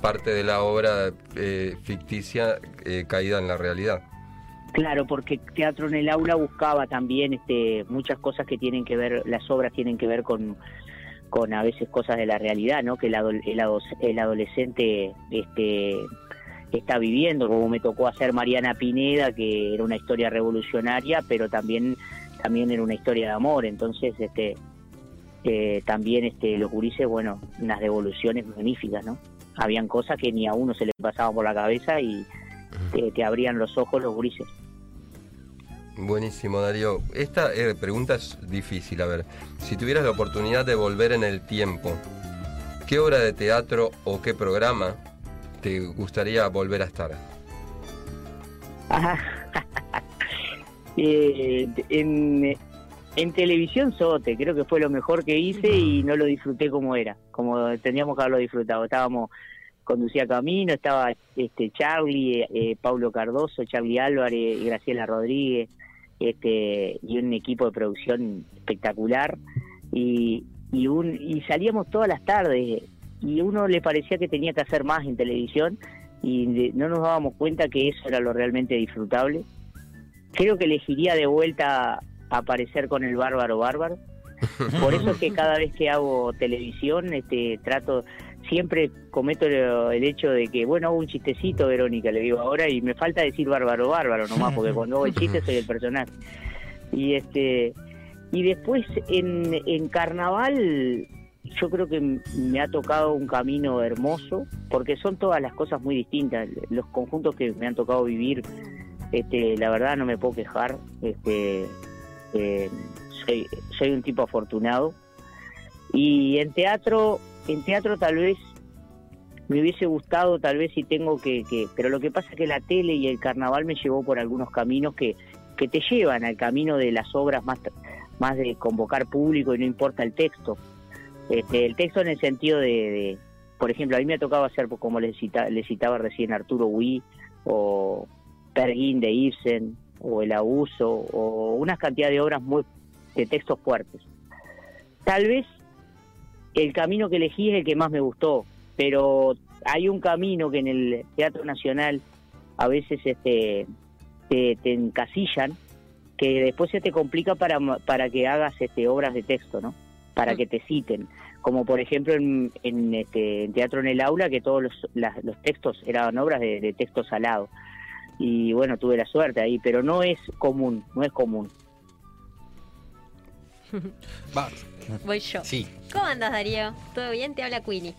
parte de la obra eh, ficticia eh, caída en la realidad. Claro, porque Teatro en el Aula buscaba también este, muchas cosas que tienen que ver, las obras tienen que ver con, con a veces cosas de la realidad, ¿no? Que el, adol- el, ado- el adolescente este, está viviendo, como me tocó hacer Mariana Pineda, que era una historia revolucionaria, pero también, también era una historia de amor, entonces este, eh, también este, los gurises, bueno, unas devoluciones magníficas, ¿no? Habían cosas que ni a uno se le pasaban por la cabeza y te, te abrían los ojos los gurises. Buenísimo, Darío. Esta eh, pregunta es difícil. A ver, si tuvieras la oportunidad de volver en el tiempo, ¿qué obra de teatro o qué programa te gustaría volver a estar? Eh, en, en televisión Sote, creo que fue lo mejor que hice y no lo disfruté como era, como teníamos que haberlo disfrutado. Estábamos, conducía Camino, estaba este Charlie, eh, Paulo Cardoso, Charlie Álvarez, Graciela Rodríguez, este y un equipo de producción espectacular y, y un y salíamos todas las tardes y uno le parecía que tenía que hacer más en televisión y no nos dábamos cuenta que eso era lo realmente disfrutable. Creo que elegiría de vuelta aparecer con el bárbaro bárbaro. Por eso es que cada vez que hago televisión, este, trato, siempre cometo el hecho de que, bueno, hago un chistecito, Verónica, le digo ahora, y me falta decir bárbaro bárbaro nomás, porque cuando hago el chiste soy el personaje. Y este y después en, en carnaval yo creo que me ha tocado un camino hermoso, porque son todas las cosas muy distintas. Los conjuntos que me han tocado vivir, este, la verdad no me puedo quejar. Este, eh, soy, soy un tipo afortunado. Y en teatro, en teatro tal vez me hubiese gustado, tal vez si tengo que, que, pero lo que pasa es que la tele y el carnaval me llevó por algunos caminos que, que te llevan al camino de las obras más, más de convocar público y no importa el texto. Este, el texto en el sentido de, de- por ejemplo, a mí me ha tocado hacer, como le, cita- le citaba recién Arturo Huy, o Perguín de Ibsen, o El Abuso, o una cantidad de obras muy de textos fuertes. Tal vez el camino que elegí es el que más me gustó, pero hay un camino que en el Teatro Nacional a veces este, te, te encasillan, que después se te complica para, para que hagas este, obras de texto, ¿no? Para que te citen. Como por ejemplo en, en, este, en Teatro en el Aula, que todos los, las- los textos eran obras de, de texto salado. Y bueno, tuve la suerte ahí, pero no es común, no es común. Voy yo. Sí. ¿Cómo andas, Darío? ¿Todo bien? Te habla Queenie.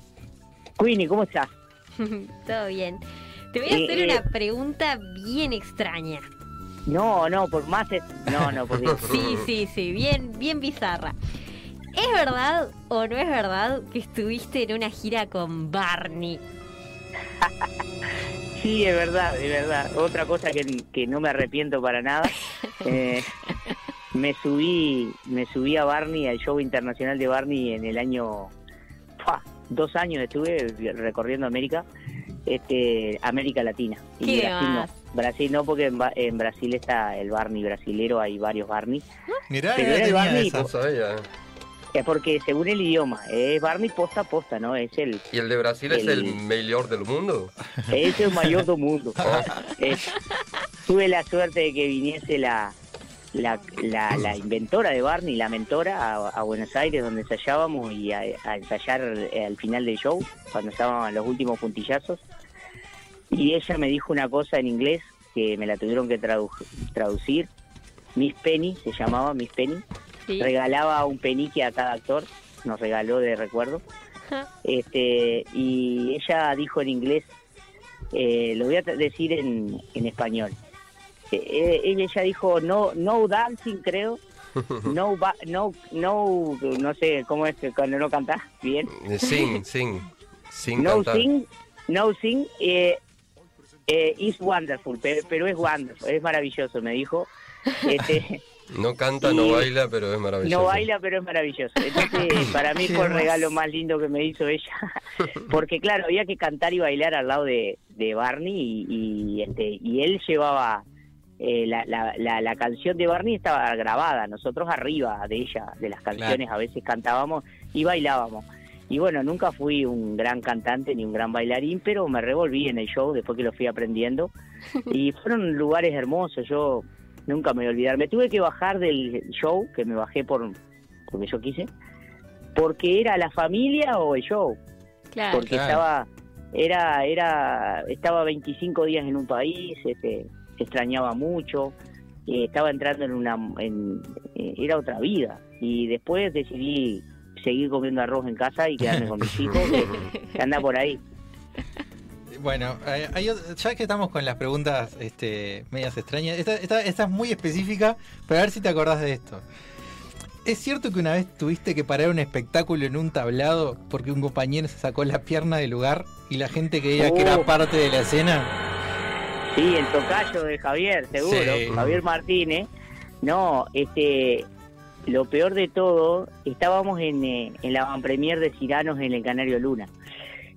Queenie, ¿cómo estás? Todo bien. Te voy a Eh, hacer eh. una pregunta bien extraña. No, no, por más... es- No, no, por Dios. Sí, sí, sí, bien, bien bizarra. ¿Es verdad o no es verdad que estuviste en una gira con Barney? Sí, es verdad, es verdad. Otra cosa que, que no me arrepiento para nada. eh, me subí, me subí a Barney, al show internacional de Barney en el año, ¡fua! dos años estuve recorriendo América, este, América Latina. Y ¿Qué Brasil no. Brasil no, porque en, Ba- en Brasil está el Barney brasilero, hay varios Barney. Mirá, Pero no era el Barney, esa. Sabía. Es porque según el idioma, es Barney posta a posta, ¿no? Es el, ¿Y el de Brasil es El- mejor del mundo? es el mayor del mundo. Eh, tuve la suerte de que viniese la, la, la, la inventora de Barney, la mentora, a, a Buenos Aires, donde ensayábamos y a, a ensayar eh, al final del show, cuando estaban los últimos puntillazos. Y ella me dijo una cosa en inglés que me la tuvieron que tradu- traducir. Miss Penny se llamaba Miss Penny. Sí. Regalaba un penique a cada actor, nos regaló de recuerdo. Este, y ella dijo en inglés, eh, lo voy a decir en, en español. Eh, eh, ella, ella dijo no no dancing creo no ba- no no no sé cómo es que cuando no cantás bien Sing, sing. Sin no cantar. sing no sing eh, eh, is wonderful pero, pero es wonderful es maravilloso me dijo este, No canta, no baila, pero es maravilloso. no baila pero es maravilloso entonces para mí fue el regalo más lindo que me hizo ella porque claro había que cantar y bailar al lado de, de Barney y, y, este y él llevaba eh, la, la, la, la canción de Barney estaba grabada nosotros arriba de ella de las canciones a veces cantábamos y bailábamos. Y bueno nunca fui un gran cantante ni un gran bailarín pero me revolví en el show después que lo fui aprendiendo. Y fueron lugares hermosos yo nunca me voy a olvidar. Me tuve que bajar del show que me bajé por porque yo quise porque era la familia o el show. Claro. porque Claro. estaba era era estaba 25 días en un país este extrañaba mucho eh, estaba entrando en una en, eh, era otra vida y después decidí seguir comiendo arroz en casa y quedarme con mis hijos que, que anda por ahí Bueno, eh, hay ya que estamos con las preguntas este, medias extrañas, esta, esta- esta es muy específica, pero a ver si te acordás de esto. ¿Es cierto que una vez tuviste que parar un espectáculo en un tablado porque un compañero se sacó la pierna del lugar y la gente creía que era Oh. parte de la escena? Sí, el tocayo de Javier, seguro, Sí. Javier Martínez. No, este, lo peor de todo, estábamos en, eh, en la van premier de Ciranos en el Canario Luna.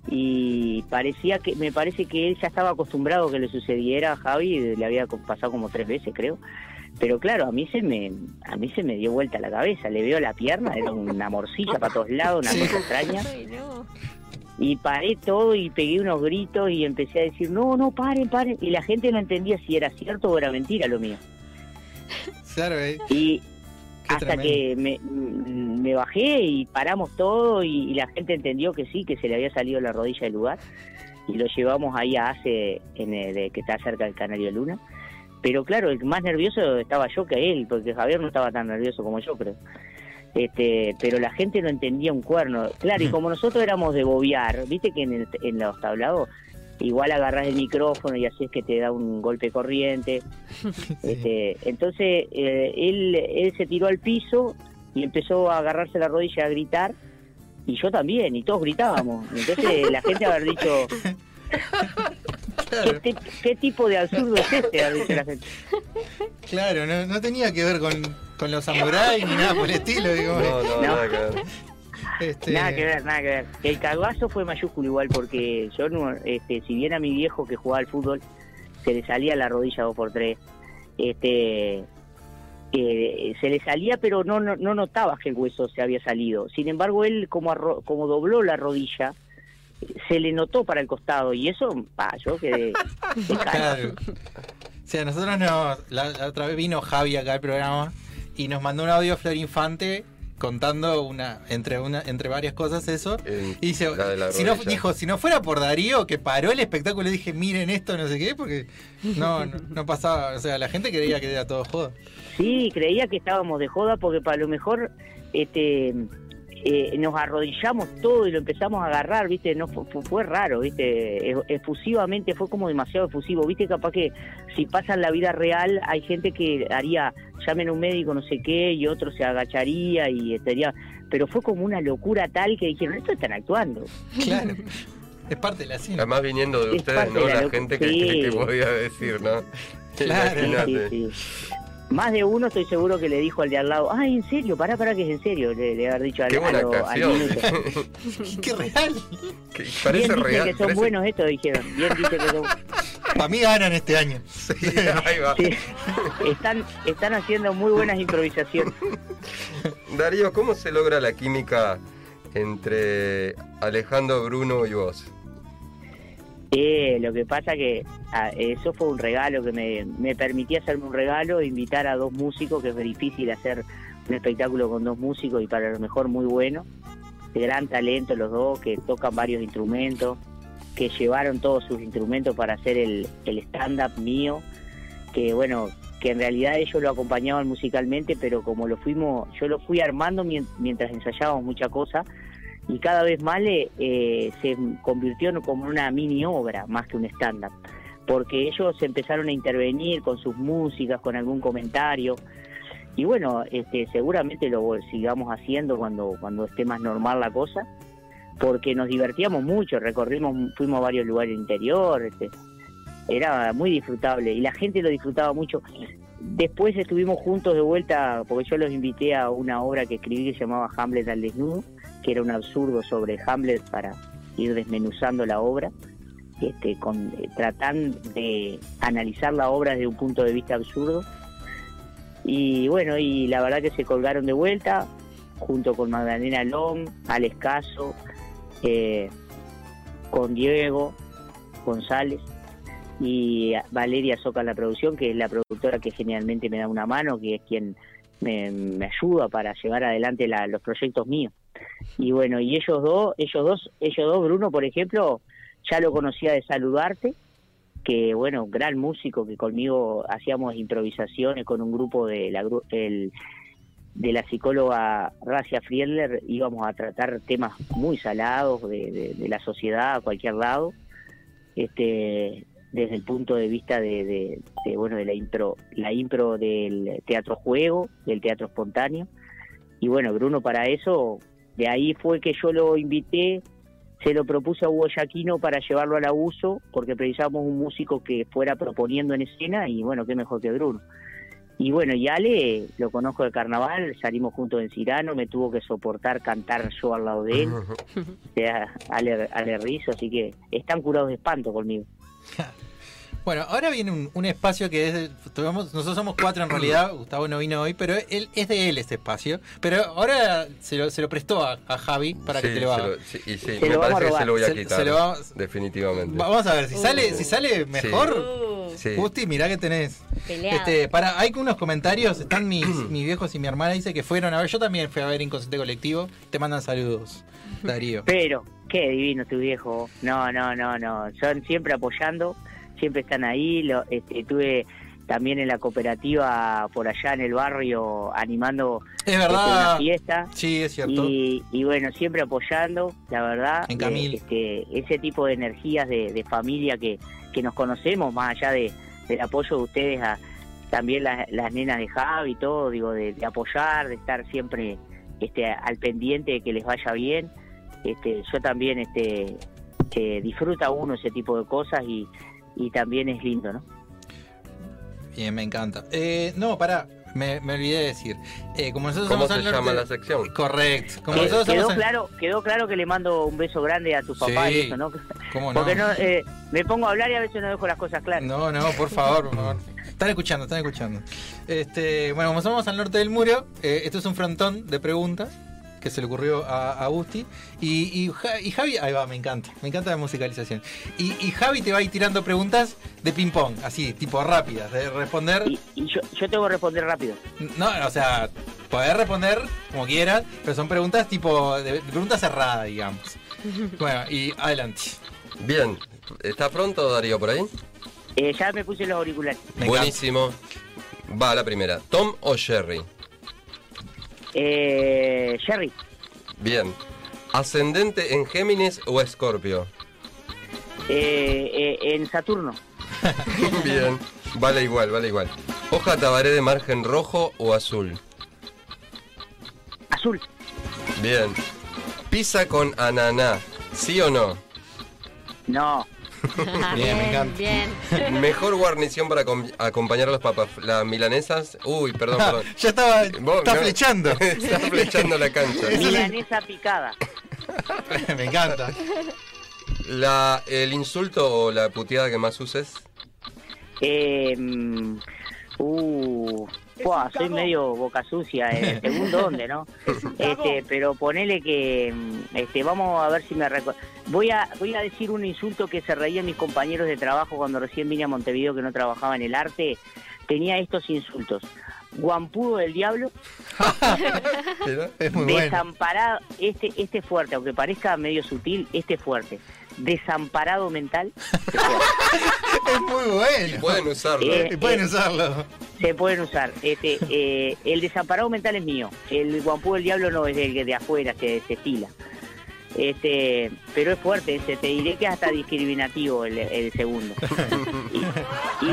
Y parecía que, me parece que él ya estaba acostumbrado a que le sucediera a Javi, le había pasado como tres veces, creo. Pero claro, a mí se me, a mí se me dio vuelta la cabeza, le veo la pierna, era una morcilla para todos lados, una Sí. cosa extraña. Y paré todo y pegué unos gritos y empecé a decir, no, no, paren, paren. Y la gente no entendía si era cierto o era mentira lo mío. Claro, eh. Y Qué hasta tremendo. que me, me bajé y paramos todo y, y la gente entendió que sí, que se le había salido la rodilla del lugar. Y lo llevamos ahí a ACE, en el, que está cerca del Canario Luna. Pero claro, el más nervioso estaba yo que él, porque Javier no estaba tan nervioso como yo, creo. Este, pero la gente no entendía un cuerno. Claro, y como nosotros éramos de bobear, viste que en, el- en los tablados igual agarras el micrófono y así es que te da un golpe corriente. Este, entonces eh, él, él se tiró al piso y empezó a agarrarse la rodilla a gritar y yo también, y todos gritábamos. Entonces la gente haber dicho, ¿qué, ti- qué tipo de absurdo es este? Haber dicho la gente. Claro, no, no tenía que ver con, con los samuráis ni nada por el estilo. Digo, No, no, No. nada que ver. este, Nada que ver, nada que ver. El cagazo fue mayúsculo igual porque yo, no, este, si bien a mi viejo que jugaba al fútbol se le salía la rodilla dos por tres, este, eh, se le salía pero no, no, no notabas que el hueso se había salido. Sin embargo, él como, arro- como dobló la rodilla, se le notó para el costado y eso, pa, yo quedé... Claro. O sea, nosotros nos. La, la otra vez vino Javi acá al programa y nos mandó un audio Flor Infante contando una entre una entre varias cosas eso y dice la de la si no, dijo si no fuera por Darío que paró el espectáculo dije miren esto no sé qué porque no no, no pasaba o sea la gente creía que era todo joda Sí, creía que estábamos de joda porque para lo mejor este eh, nos arrodillamos todo y lo empezamos a agarrar, ¿viste? No fue, fue- raro, ¿viste? Efusivamente fue como demasiado efusivo, ¿viste? Capaz que si pasa en la vida real hay gente que haría, llamen a un médico no sé qué y otro se agacharía y estaría, pero fue como una locura tal que dijeron, esto están actuando. claro es parte de la cine Además viniendo de Es ustedes, ¿no? de la gente que, Sí. que, que podía decir, ¿no? Claro. Sí, Imagínate. sí, sí. Más de uno estoy seguro que le dijo al de al lado, ay, en serio, pará, pará, que es en serio, le, le haber dicho al, Qué a buena lo- al minuto. qué real Que Bien parece dice real. que son parece- buenos estos, dijeron. Bien dice que son... para mí ganan este año Sí, ahí va. Sí. Están, están haciendo muy buenas improvisaciones. Darío, ¿cómo se logra la química entre Alejandro, Bruno y vos? Eh, lo que pasa que eso fue un regalo que me, permitía hacerme un regalo, e invitar a dos músicos, que es difícil hacer un espectáculo con dos músicos y para lo mejor muy bueno, de gran talento los dos, que tocan varios instrumentos, que llevaron todos sus instrumentos para hacer el, el stand-up mío. que bueno, que en realidad ellos lo acompañaban musicalmente, pero como lo fuimos, yo lo fui armando mien- mientras ensayábamos mucha cosa y cada vez más le, eh, se convirtió como una mini obra más que un stand-up, porque ellos empezaron a intervenir con sus músicas, con algún comentario. Y bueno, este, seguramente lo sigamos haciendo cuando, cuando esté más normal la cosa, porque nos divertíamos mucho, recorrimos, fuimos a varios lugares interior, este, era muy disfrutable y la gente lo disfrutaba mucho. Después estuvimos juntos de vuelta, porque yo los invité a una obra que escribí que se llamaba Hamlet al desnudo, que era un absurdo sobre Hamlet para ir desmenuzando la obra, este, con, eh, tratando de analizar la obra desde un punto de vista absurdo. Y bueno, y la verdad que se colgaron de vuelta, junto con Magdalena Long, Alex Caso, eh, con Diego González y Valeria Soca la producción, que es la productora que generalmente me da una mano, que es quien me, me ayuda para llevar adelante la- los proyectos míos. Y bueno, y ellos dos, ellos dos, ellos dos, Bruno, por ejemplo, ya lo conocía de saludarte, que bueno, gran músico que conmigo hacíamos improvisaciones con un grupo de la el- de la psicóloga Racia Friedler, íbamos a tratar temas muy salados de, la sociedad a cualquier lado, este desde el punto de vista de- de, bueno de la impro la impro del teatro juego del teatro espontáneo. Y bueno Bruno para eso de ahí fue que yo lo invité se lo propuse a Hugo Yaquino para llevarlo al abuso porque precisábamos un músico que fuera proponiendo en escena y bueno qué mejor que Bruno. Y bueno, y Ale lo conozco de carnaval, salimos juntos en Cirano, me tuvo que soportar cantar yo al lado de él, o sea, Ale, Ale Rizzo, así que están curados de espanto conmigo. Bueno, ahora viene un, un espacio que es. de- tuvimos- nosotros somos cuatro en realidad. Gustavo no vino hoy, pero él, es de él ese espacio. Pero ahora se lo, se lo prestó a, a Javi para que te lo se haga. lo- sí, y sí, me lo vamos a parece que se lo voy a Se- quitar. se lo vamos- Definitivamente. Vamos a ver, si sale, si sale mejor. Uh, Sí. Gusti, mirá que tenés. Peleado. Este, para, hay unos comentarios, están mis, mis viejos y mi hermana dice que fueron a ver, yo también fui a ver Inconsciente Colectivo, te mandan saludos, Darío. Pero, qué divino tu viejo. No, no, no, no. Son siempre apoyando, siempre están ahí. Lo, este, estuve también en la cooperativa por allá en el barrio animando Es este, verdad. una fiesta. Sí, es cierto. Y, y bueno, siempre apoyando, la verdad. En Camil. eh, este, ese tipo de energías de, de familia que, que nos conocemos, más allá de, del apoyo de ustedes a también las, las nenas de Javi y todo, digo, de, de apoyar, de estar siempre este, al pendiente de que les vaya bien. Este, yo también este, eh, disfruta uno ese tipo de cosas y, y también es lindo, ¿no? Bien, me encanta. Eh, no, pará, me, me olvidé de decir. Eh, como nosotros ¿Cómo somos se llama la sección? Correcto. Como Que- nosotros quedó, somos claro, quedó claro que le mando un beso grande a tu papá Sí. y eso, ¿no? ¿Cómo no? Porque no, eh, me pongo a hablar y a veces no dejo las cosas claras. No, no, por favor, por favor. Están escuchando, están escuchando. Este, bueno, como somos al norte del muro, eh, esto es un frontón de preguntas que se le ocurrió a, a Gusti. Y, y, y Javi, ahí va, me encanta, me encanta la musicalización. Y, y Javi te va a ir tirando preguntas de ping-pong, así, tipo rápidas, de responder. Y, y yo, yo tengo que responder rápido. No, o sea, podés responder como quieras, pero son preguntas tipo, de, de preguntas cerradas, digamos. Bueno, y adelante. Bien, ¿está pronto Darío por ahí? Eh, ya me puse los auriculares. Me Buenísimo. Va la primera. ¿Tom o Jerry? Eh, Jerry, Bien. ¿Ascendente en Géminis o Escorpio? eh, eh, en Saturno, Bien. Vale igual, vale igual. ¿Hoja tabaré de margen rojo o azul? azul, Bien. ¿Pizza con ananá? ¿Sí o no? no, Bien, me encanta. Bien. ¿Mejor guarnición para acom- acompañar a los papas? ¿Las milanesas? Uy, perdón, perdón. ya estaba, está no. flechando. Está flechando la cancha. milanesa picada, me encanta. La, ¿El insulto o la puteada que más uses? eh, uh, soy medio boca sucia, eh, según dónde, ¿no? Este, pero ponele que, mm, este, vamos a ver si me recuerdo. Voy a, voy a decir un insulto que se reían mis compañeros de trabajo cuando recién vine a Montevideo que no trabajaba en el arte. Tenía estos insultos. Guampudo del Diablo, Es muy bueno. Desamparado, este, este es fuerte, aunque parezca medio sutil, este es fuerte. Desamparado mental, Es muy bueno. Pueden usarlo. Eh, Y pueden usarlo. se pueden usar. Este, eh, el desamparado mental es mío, el guampú del diablo no es que de afuera, se, se estila. Este, pero es fuerte, este, te diré que es hasta discriminativo el, el segundo. Y,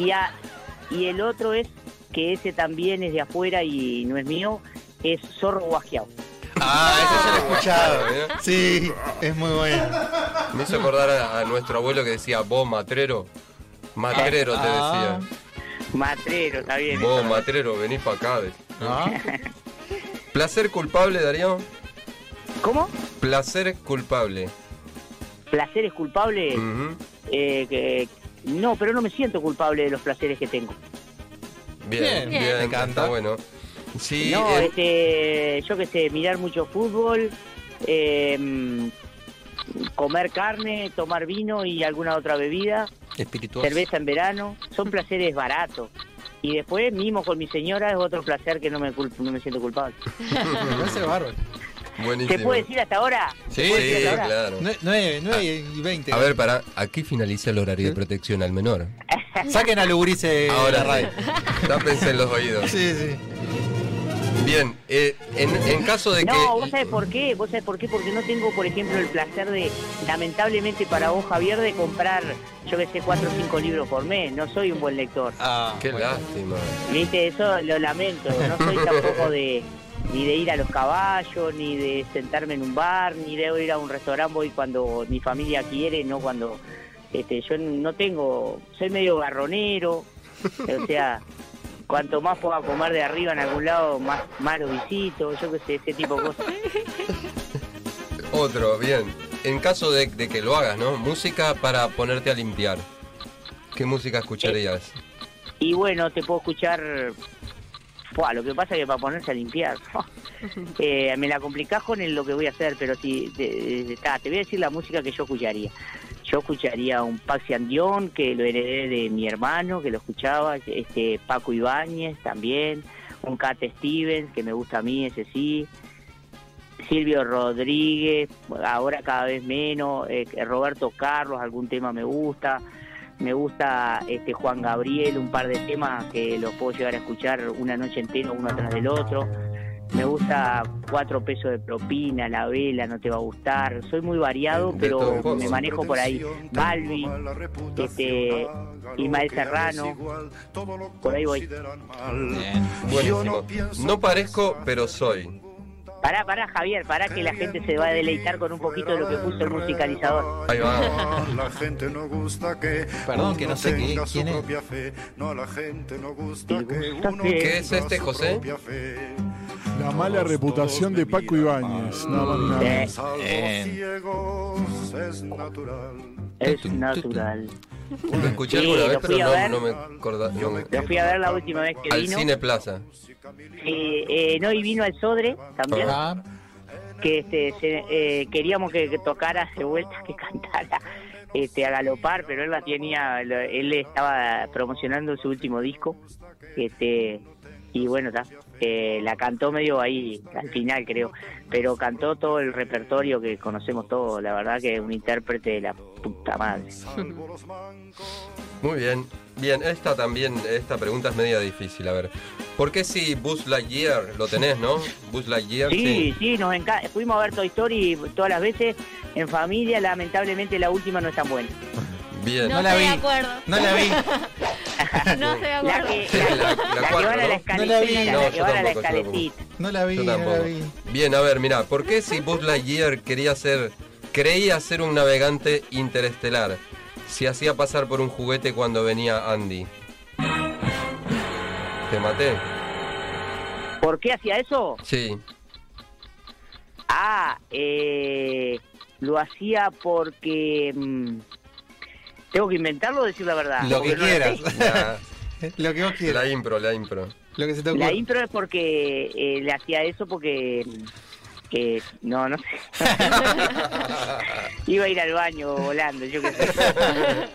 y, y a- y el otro es que ese también es de afuera y no es mío, es zorro guasqueado. Ah, eso ya lo he escuchado. ¿eh? Sí, es muy bueno. Me hizo acordar a, a nuestro abuelo que decía, vos matrero. Matrero te Ah. decía. Matrero, está bien. Vos eso. matrero, venís para acá. decía. ¿No? Placer culpable, Darío. ¿Cómo? Placer culpable. ¿Placeres culpables? Ujú. Eh, que, no, pero no me siento culpable de los placeres que tengo. Bien, Bien, bien, me encanta. está bueno. Sí, no, eh, este, yo qué sé, mirar mucho fútbol, eh, comer carne, tomar vino y alguna otra bebida, Espirituoso. cerveza en verano, son placeres baratos. Y después, mimo con mi señora, es otro placer que no me, no me siento culpable. Me parece bárbaro. buenísimo. ¿Se puede decir hasta ahora? Sí, ¿Se puede decir Sí, hasta ahora? claro. 9, 9 y 20. A ver, para, aquí finaliza el horario de protección al menor. Saquen a Lugurice Ahora la radio. Tápense en los oídos. Sí, sí. Bien, eh, en, en caso de No, que... vos sabés por qué, vos sabés por qué, porque no tengo, por ejemplo, el placer de, lamentablemente para vos, Javier, de comprar, yo que sé, cuatro o cinco libros por mes. No soy un buen lector. Ah, Qué bueno. lástima. Viste, eso lo lamento. No soy tampoco de ni de ir a los caballos, ni de sentarme en un bar, ni de ir a un restaurante. Voy cuando mi familia quiere, no cuando. Este, yo no tengo. Soy medio garronero. O sea, cuanto más pueda comer de arriba en algún lado, más, más lo visito. Yo que sé, ese tipo de cosas. Otro, bien. En caso de, de que lo hagas, ¿no? Música para ponerte a limpiar. ¿Qué música escucharías? Y bueno, te puedo escuchar. Lo que pasa es que para ponerse a limpiar, eh, me la complicás con el- lo que voy a hacer, pero si te, te- ta, te voy a decir la música que yo escucharía. Yo escucharía un Paxi Andión, que lo heredé de mi hermano, que lo escuchaba, este Paco Ibáñez también, un Cat Stevens, que me gusta a mí, ese sí. Silvio Rodríguez, ahora cada vez menos, eh, Roberto Carlos, algún tema me gusta me gusta este Juan Gabriel, un par de temas que los puedo llegar a escuchar una noche entera uno atrás del otro. Me gusta cuatro pesos de propina, la vela, no te va a gustar. Soy muy variado, pero me manejo por ahí. Balvin, este, Ismael Serrano, por ahí voy. Bien. Buenísimo. No parezco, pero soy. Pará, pará, Javier, pará que la gente se va a deleitar con un poquito de lo que puso el musicalizador. Ahí va. La gente no gusta que Perdón, que no sé qué- tenga su quién es. propia fe. No, la gente no gusta ¿Te que gusta uno que- ¿Qué es este, su José? La mala reputación de Paco Ibáñez. Nada más nada menos. Salvo Bien. ciegos es natural. Es natural. Lo escuché Sí, alguna vez, lo pero fui a no, ver. no me acordaba. no me- Lo fui a ver la última vez que Al vino. Cine Plaza. Eh, eh, no, y vino al Sodre también. Ah, que este, se- eh, queríamos que, que tocara de vuelta, que cantara este, a galopar, pero él la tenía, lo- él estaba promocionando su último disco, este, y bueno, ta, eh, la cantó medio ahí al final creo, pero cantó todo el repertorio que conocemos todos, la verdad que es un intérprete de la puta madre. Muy bien. Bien, esta también, esta pregunta es media difícil. A ver, ¿por qué si Buzz Lightyear lo tenés, no? Buzz Lightyear, Sí, sí, nos encanta. Fuimos a ver Toy Story todas las veces en familia, lamentablemente la última no es tan buena. Bien. No, No la vi. de acuerdo. no la vi. No estoy de La acuerdo. que, La- la, la la que cuatro, van a la ¿no? No la vi. escaletita, No, la que yo tampoco. No la vi, Yo no la tampoco. vi. Bien, a ver, mira, ¿por qué si Buzz Lightyear quería ser, creía ser un navegante interestelar, si hacía pasar por un juguete cuando venía Andy? ¿Te maté? ¿Por qué hacía eso? Sí. Ah, eh, lo hacía porque... mm, ¿Tengo que inventarlo o decir la verdad? Lo que no quieras. La, Lo que vos quieras. la impro, la impro. Lo que se te La intro es porque eh, le hacía eso porque... Que, no, no sé. Iba a ir al baño volando, yo qué sé.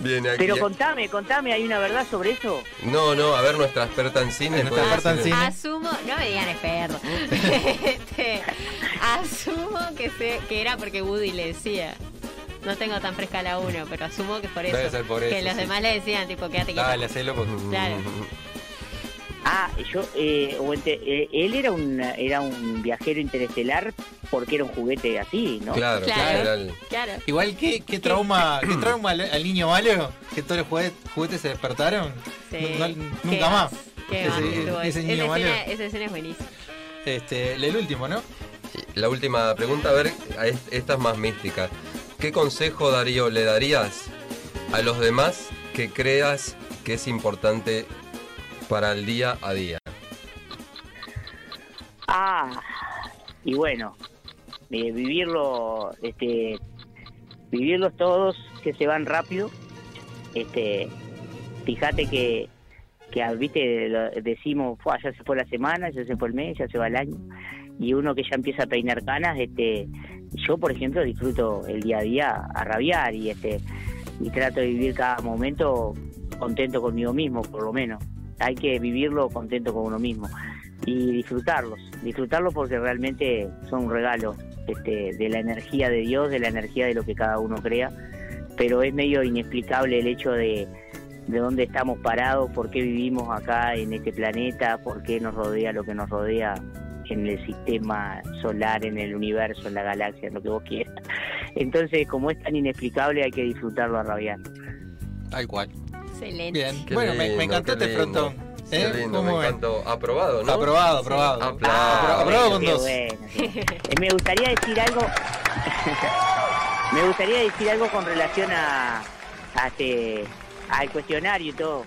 Aquí. Pero contame, contame, ¿hay una verdad sobre eso? No, no, a ver nuestra experta en cine. Nuestra experta en cine. Asumo, no me digan experto. Este, asumo que, sé, que era porque Woody le decía. No tengo tan fresca la 1, pero asumo que es por eso. Debe ser por que eso, los sí. demás le decían, tipo, quédate quieto. Dale, hacelo porque. Claro. Ah, yo, eh, eh, él era un, era un viajero interestelar porque era un juguete así, ¿no? Claro, Claro. Claro. Igual que qué trauma, qué trauma al, al niño malo, que todos los juguetes, juguetes se despertaron. Sí. No- no- Qué nunca más. Qué Ese- más ese niño esa, malo. escena, esa escena es buenísima. Este, el último, ¿no? La última pregunta, a ver, esta es más mística. ¿Qué consejo Darío le darías a los demás que creas que es importante para el día a día? Ah, y bueno, eh, vivirlo, este, vivirlos todos que se van rápido. Este, fíjate que, que ah, viste, decimos, "Fua, ya se fue la semana, ya se fue el mes, ya se va el año. Y uno que ya empieza a peinar canas, este, yo por ejemplo disfruto el día a día a rabiar y este, y trato de vivir cada momento contento conmigo mismo, por lo menos. Hay que vivirlo contento con uno mismo y disfrutarlos, disfrutarlos porque realmente son un regalo este, de la energía de Dios, de la energía de lo que cada uno crea, pero es medio inexplicable el hecho de, de dónde estamos parados, por qué vivimos acá en este planeta, por qué nos rodea lo que nos rodea en el sistema solar, en el universo, en la galaxia, en lo que vos quieras. Entonces, como es tan inexplicable, hay que disfrutarlo a rabiar. Tal cual. Excelente. Bien. Qué bueno, me, encantó este frontón. ¿Eh? lindo. Aprobado, ¿no? Aprobado, aprobado. Aplausos. Ah, aprobado con dos. bueno, sí. Eh, Me gustaría decir algo. me gustaría decir algo con relación a, a este, al cuestionario y todo.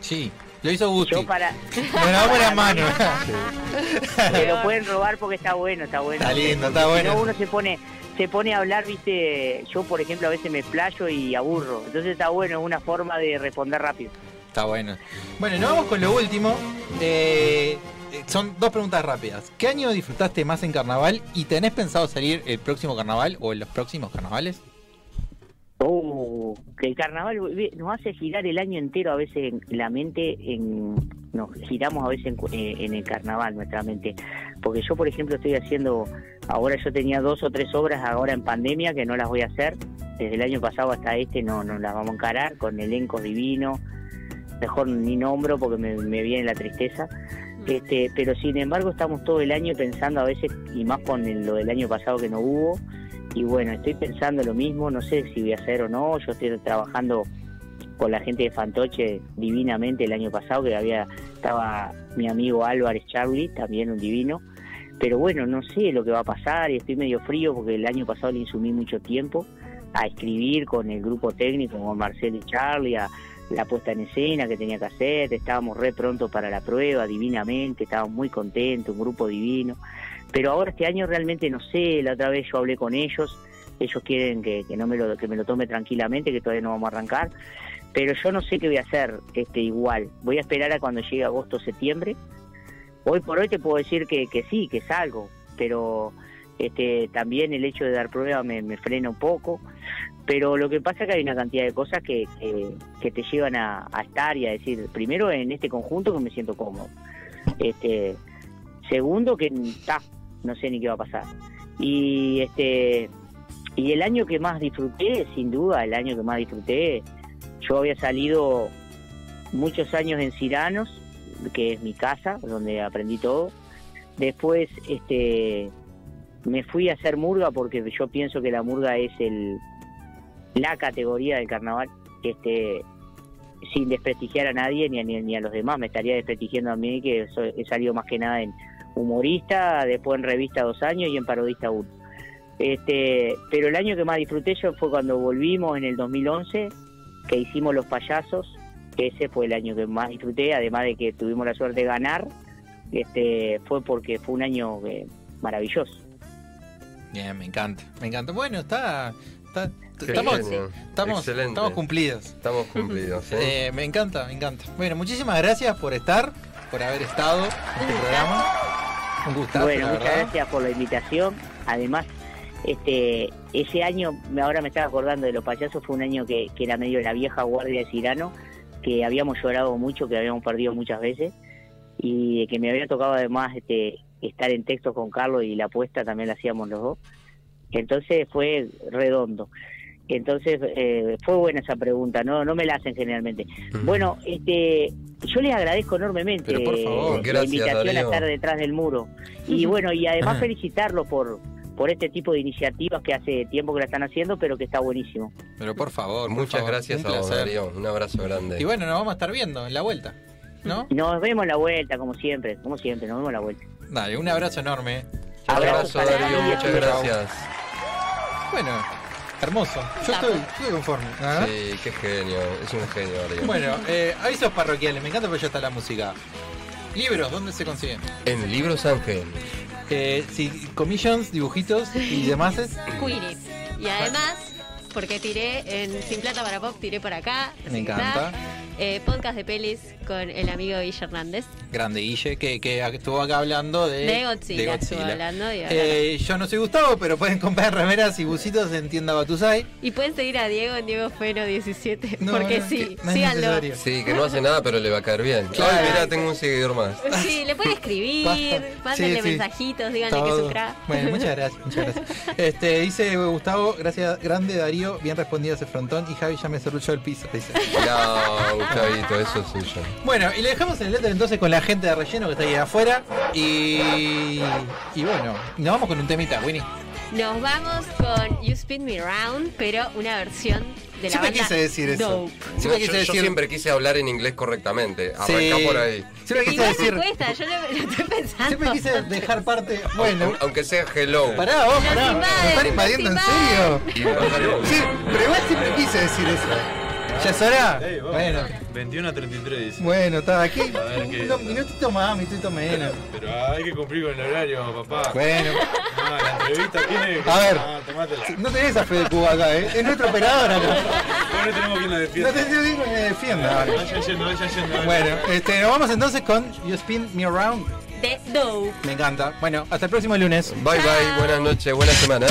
Sí, lo hizo Gusti. Yo para. Las manos. Se lo pueden robar porque está bueno, está bueno. Está lindo, está si bueno. no, uno se pone se pone a hablar, viste, yo por ejemplo a veces me playo y aburro. Entonces está bueno, es una forma de responder rápido. Está bueno. Bueno, nos vamos con lo último. Eh, eh, son dos preguntas rápidas. ¿Qué año disfrutaste más en carnaval y tenés pensado salir el próximo carnaval o en los próximos carnavales? Que el carnaval nos hace girar el año entero a veces en la mente, en, nos giramos a veces en, eh, en el carnaval nuestra mente. Porque yo, por ejemplo, estoy haciendo, ahora yo tenía dos o tres obras ahora en pandemia que no las voy a hacer. Desde el año pasado hasta este no, no las vamos a encarar con elencos divinos. Mejor ni nombro porque me, me viene la tristeza. Este, pero sin embargo estamos todo el año pensando a veces, y más con el- lo del año pasado que no hubo, y bueno, estoy pensando lo mismo, no sé si voy a hacer o no, yo estoy trabajando con la gente de Fantoche divinamente el año pasado, que había estaba mi amigo Álvarez Charlie, también un divino, pero bueno, no sé lo que va a pasar y estoy medio frío porque el año pasado le insumí mucho tiempo a escribir con el grupo técnico, con Marcelo y Charlie, a la puesta en escena que tenía que hacer, estábamos re pronto para la prueba, divinamente, estábamos muy contentos, un grupo divino, pero ahora este año realmente no sé, la otra vez yo hablé con ellos, ellos quieren que, no me lo que me lo tome tranquilamente, que todavía no vamos a arrancar, pero yo no sé qué voy a hacer este igual. Voy a esperar a cuando llegue agosto septiembre. Hoy por hoy te puedo decir que, que sí, que salgo, pero este también el hecho de dar prueba me, me frena un poco. Pero lo que pasa es que hay una cantidad de cosas que, que, que te llevan a, a estar y a decir, primero en este conjunto que me siento cómodo. Este, segundo que ta, no sé ni qué va a pasar. Y este y el año que más disfruté, sin duda, el año que más disfruté, yo había salido muchos años en Ciranos, que es mi casa, donde aprendí todo. Después este me fui a hacer murga porque yo pienso que la murga es el la categoría del carnaval, este sin desprestigiar a nadie ni a, ni, a los demás, me estaría desprestigiando a mí que he salido más que nada en humorista, después en revista dos años y en parodista uno. Este, pero el año que más disfruté yo fue cuando volvimos en el 2011, que hicimos Los Payasos, que ese fue el año que más disfruté, además de que tuvimos la suerte de ganar, este, fue porque fue un año eh, maravilloso. Bien, me encanta, me encanta. Bueno, está, estamos, estamos cumplidos. Estamos cumplidos, ¿eh? Eh, me encanta, me encanta. Bueno, muchísimas gracias por estar, por haber estado en este programa. Un gustazo, Bueno, la muchas verdad. gracias por la invitación. Además, Este, ese año, ahora me estaba acordando de los payasos, fue un año que, que era medio la vieja guardia de Cirano, que habíamos llorado mucho, que habíamos perdido muchas veces, y que me había tocado además este, estar en texto con Carlos y la apuesta también la hacíamos los dos. Entonces fue redondo. Entonces eh, fue buena esa pregunta, no no me la hacen generalmente. Bueno, este yo les agradezco enormemente Pero por favor, eh, la gracias, invitación a estar detrás del muro. Y bueno, y además felicitarlos por por este tipo de iniciativas que hace tiempo que la están haciendo, pero que está buenísimo. Pero por favor, por Muchas favor, gracias a vos. Darío. Un abrazo grande. Y bueno, nos vamos a estar viendo en la vuelta, ¿no? Nos vemos en la vuelta, como siempre, como siempre, nos vemos en la vuelta. Dale, un abrazo enorme. Abrazo, abrazo, Darío. Darío. Muchas gracias. Bueno, hermoso. Yo estoy, estoy conforme. ¿ah? Sí, qué genio. Es un genio, Darío. Bueno, eh, avisos parroquiales, me encanta porque ya está la música. Libros, ¿dónde se consiguen? En Libros Ángel. Eh, sí, commissions, dibujitos y demás. es-. Y además, porque tiré en Sin Plata para Pop, tiré por acá. Me encanta. está. Eh, podcast de pelis con el amigo Guille Hernández. Grande Guille, que, que estuvo acá hablando de, De Godzilla, de Godzilla. hablando. Eh, yo no soy Gustavo, pero pueden comprar remeras y bucitos en tienda Batusai. y pueden seguir a Diego en Diego Feno 17. No, porque no, sí, que no es síganlo. necesario. Sí, que no hace nada, pero le va a caer bien. Claro. Ay, mira, tengo un seguidor más. Sí, le pueden escribir, Basta. mándenle Sí, sí. mensajitos, díganle que es Todo. un crack. Bueno, muchas gracias, muchas gracias. Este, dice Gustavo, gracias grande Darío, bien respondido ese frontón y Javi ya me cerruchó el piso, dice. No, Gustavito, eso es suyo. Bueno, y le dejamos el letter entonces con la gente de relleno que está ahí afuera. Y, y bueno, nos vamos con un temita, Winnie. Nos vamos con You Spin Me Round, pero una versión de la Siempre banda quise decir eso. Dope. Siempre No, quise yo, yo decir- siempre quise hablar en inglés correctamente. Arranca Sí. por ahí. Siempre quise Igual me decir. cuesta, yo lo, lo estoy pensando. Siempre quise dejar parte. Bueno, Aunque sea hello. pará vos, Nos pará. invaden, ¿Me están nos invadiendo en invaden. serio? Sí, pero igual siempre quise decir eso. ¿Ya es hora? Bueno, 21 a 33 dice. bueno, está aquí. A ver qué- Un minutito más, minutito menos. Pero hay que cumplir con el horario, papá. Bueno, No, la entrevista tiene. A ver. Ah, no tenés a Fede Cuba acá, ¿eh? Es nuestro operador acá. No tenemos quien la No defienda. te digo que me defienda. Vaya yendo, vaya yendo. Bueno, este, nos vamos entonces con You Spin Me Around. De Dope. Me encanta. Bueno, hasta el próximo lunes. Bye bye, buenas noches, buena semana.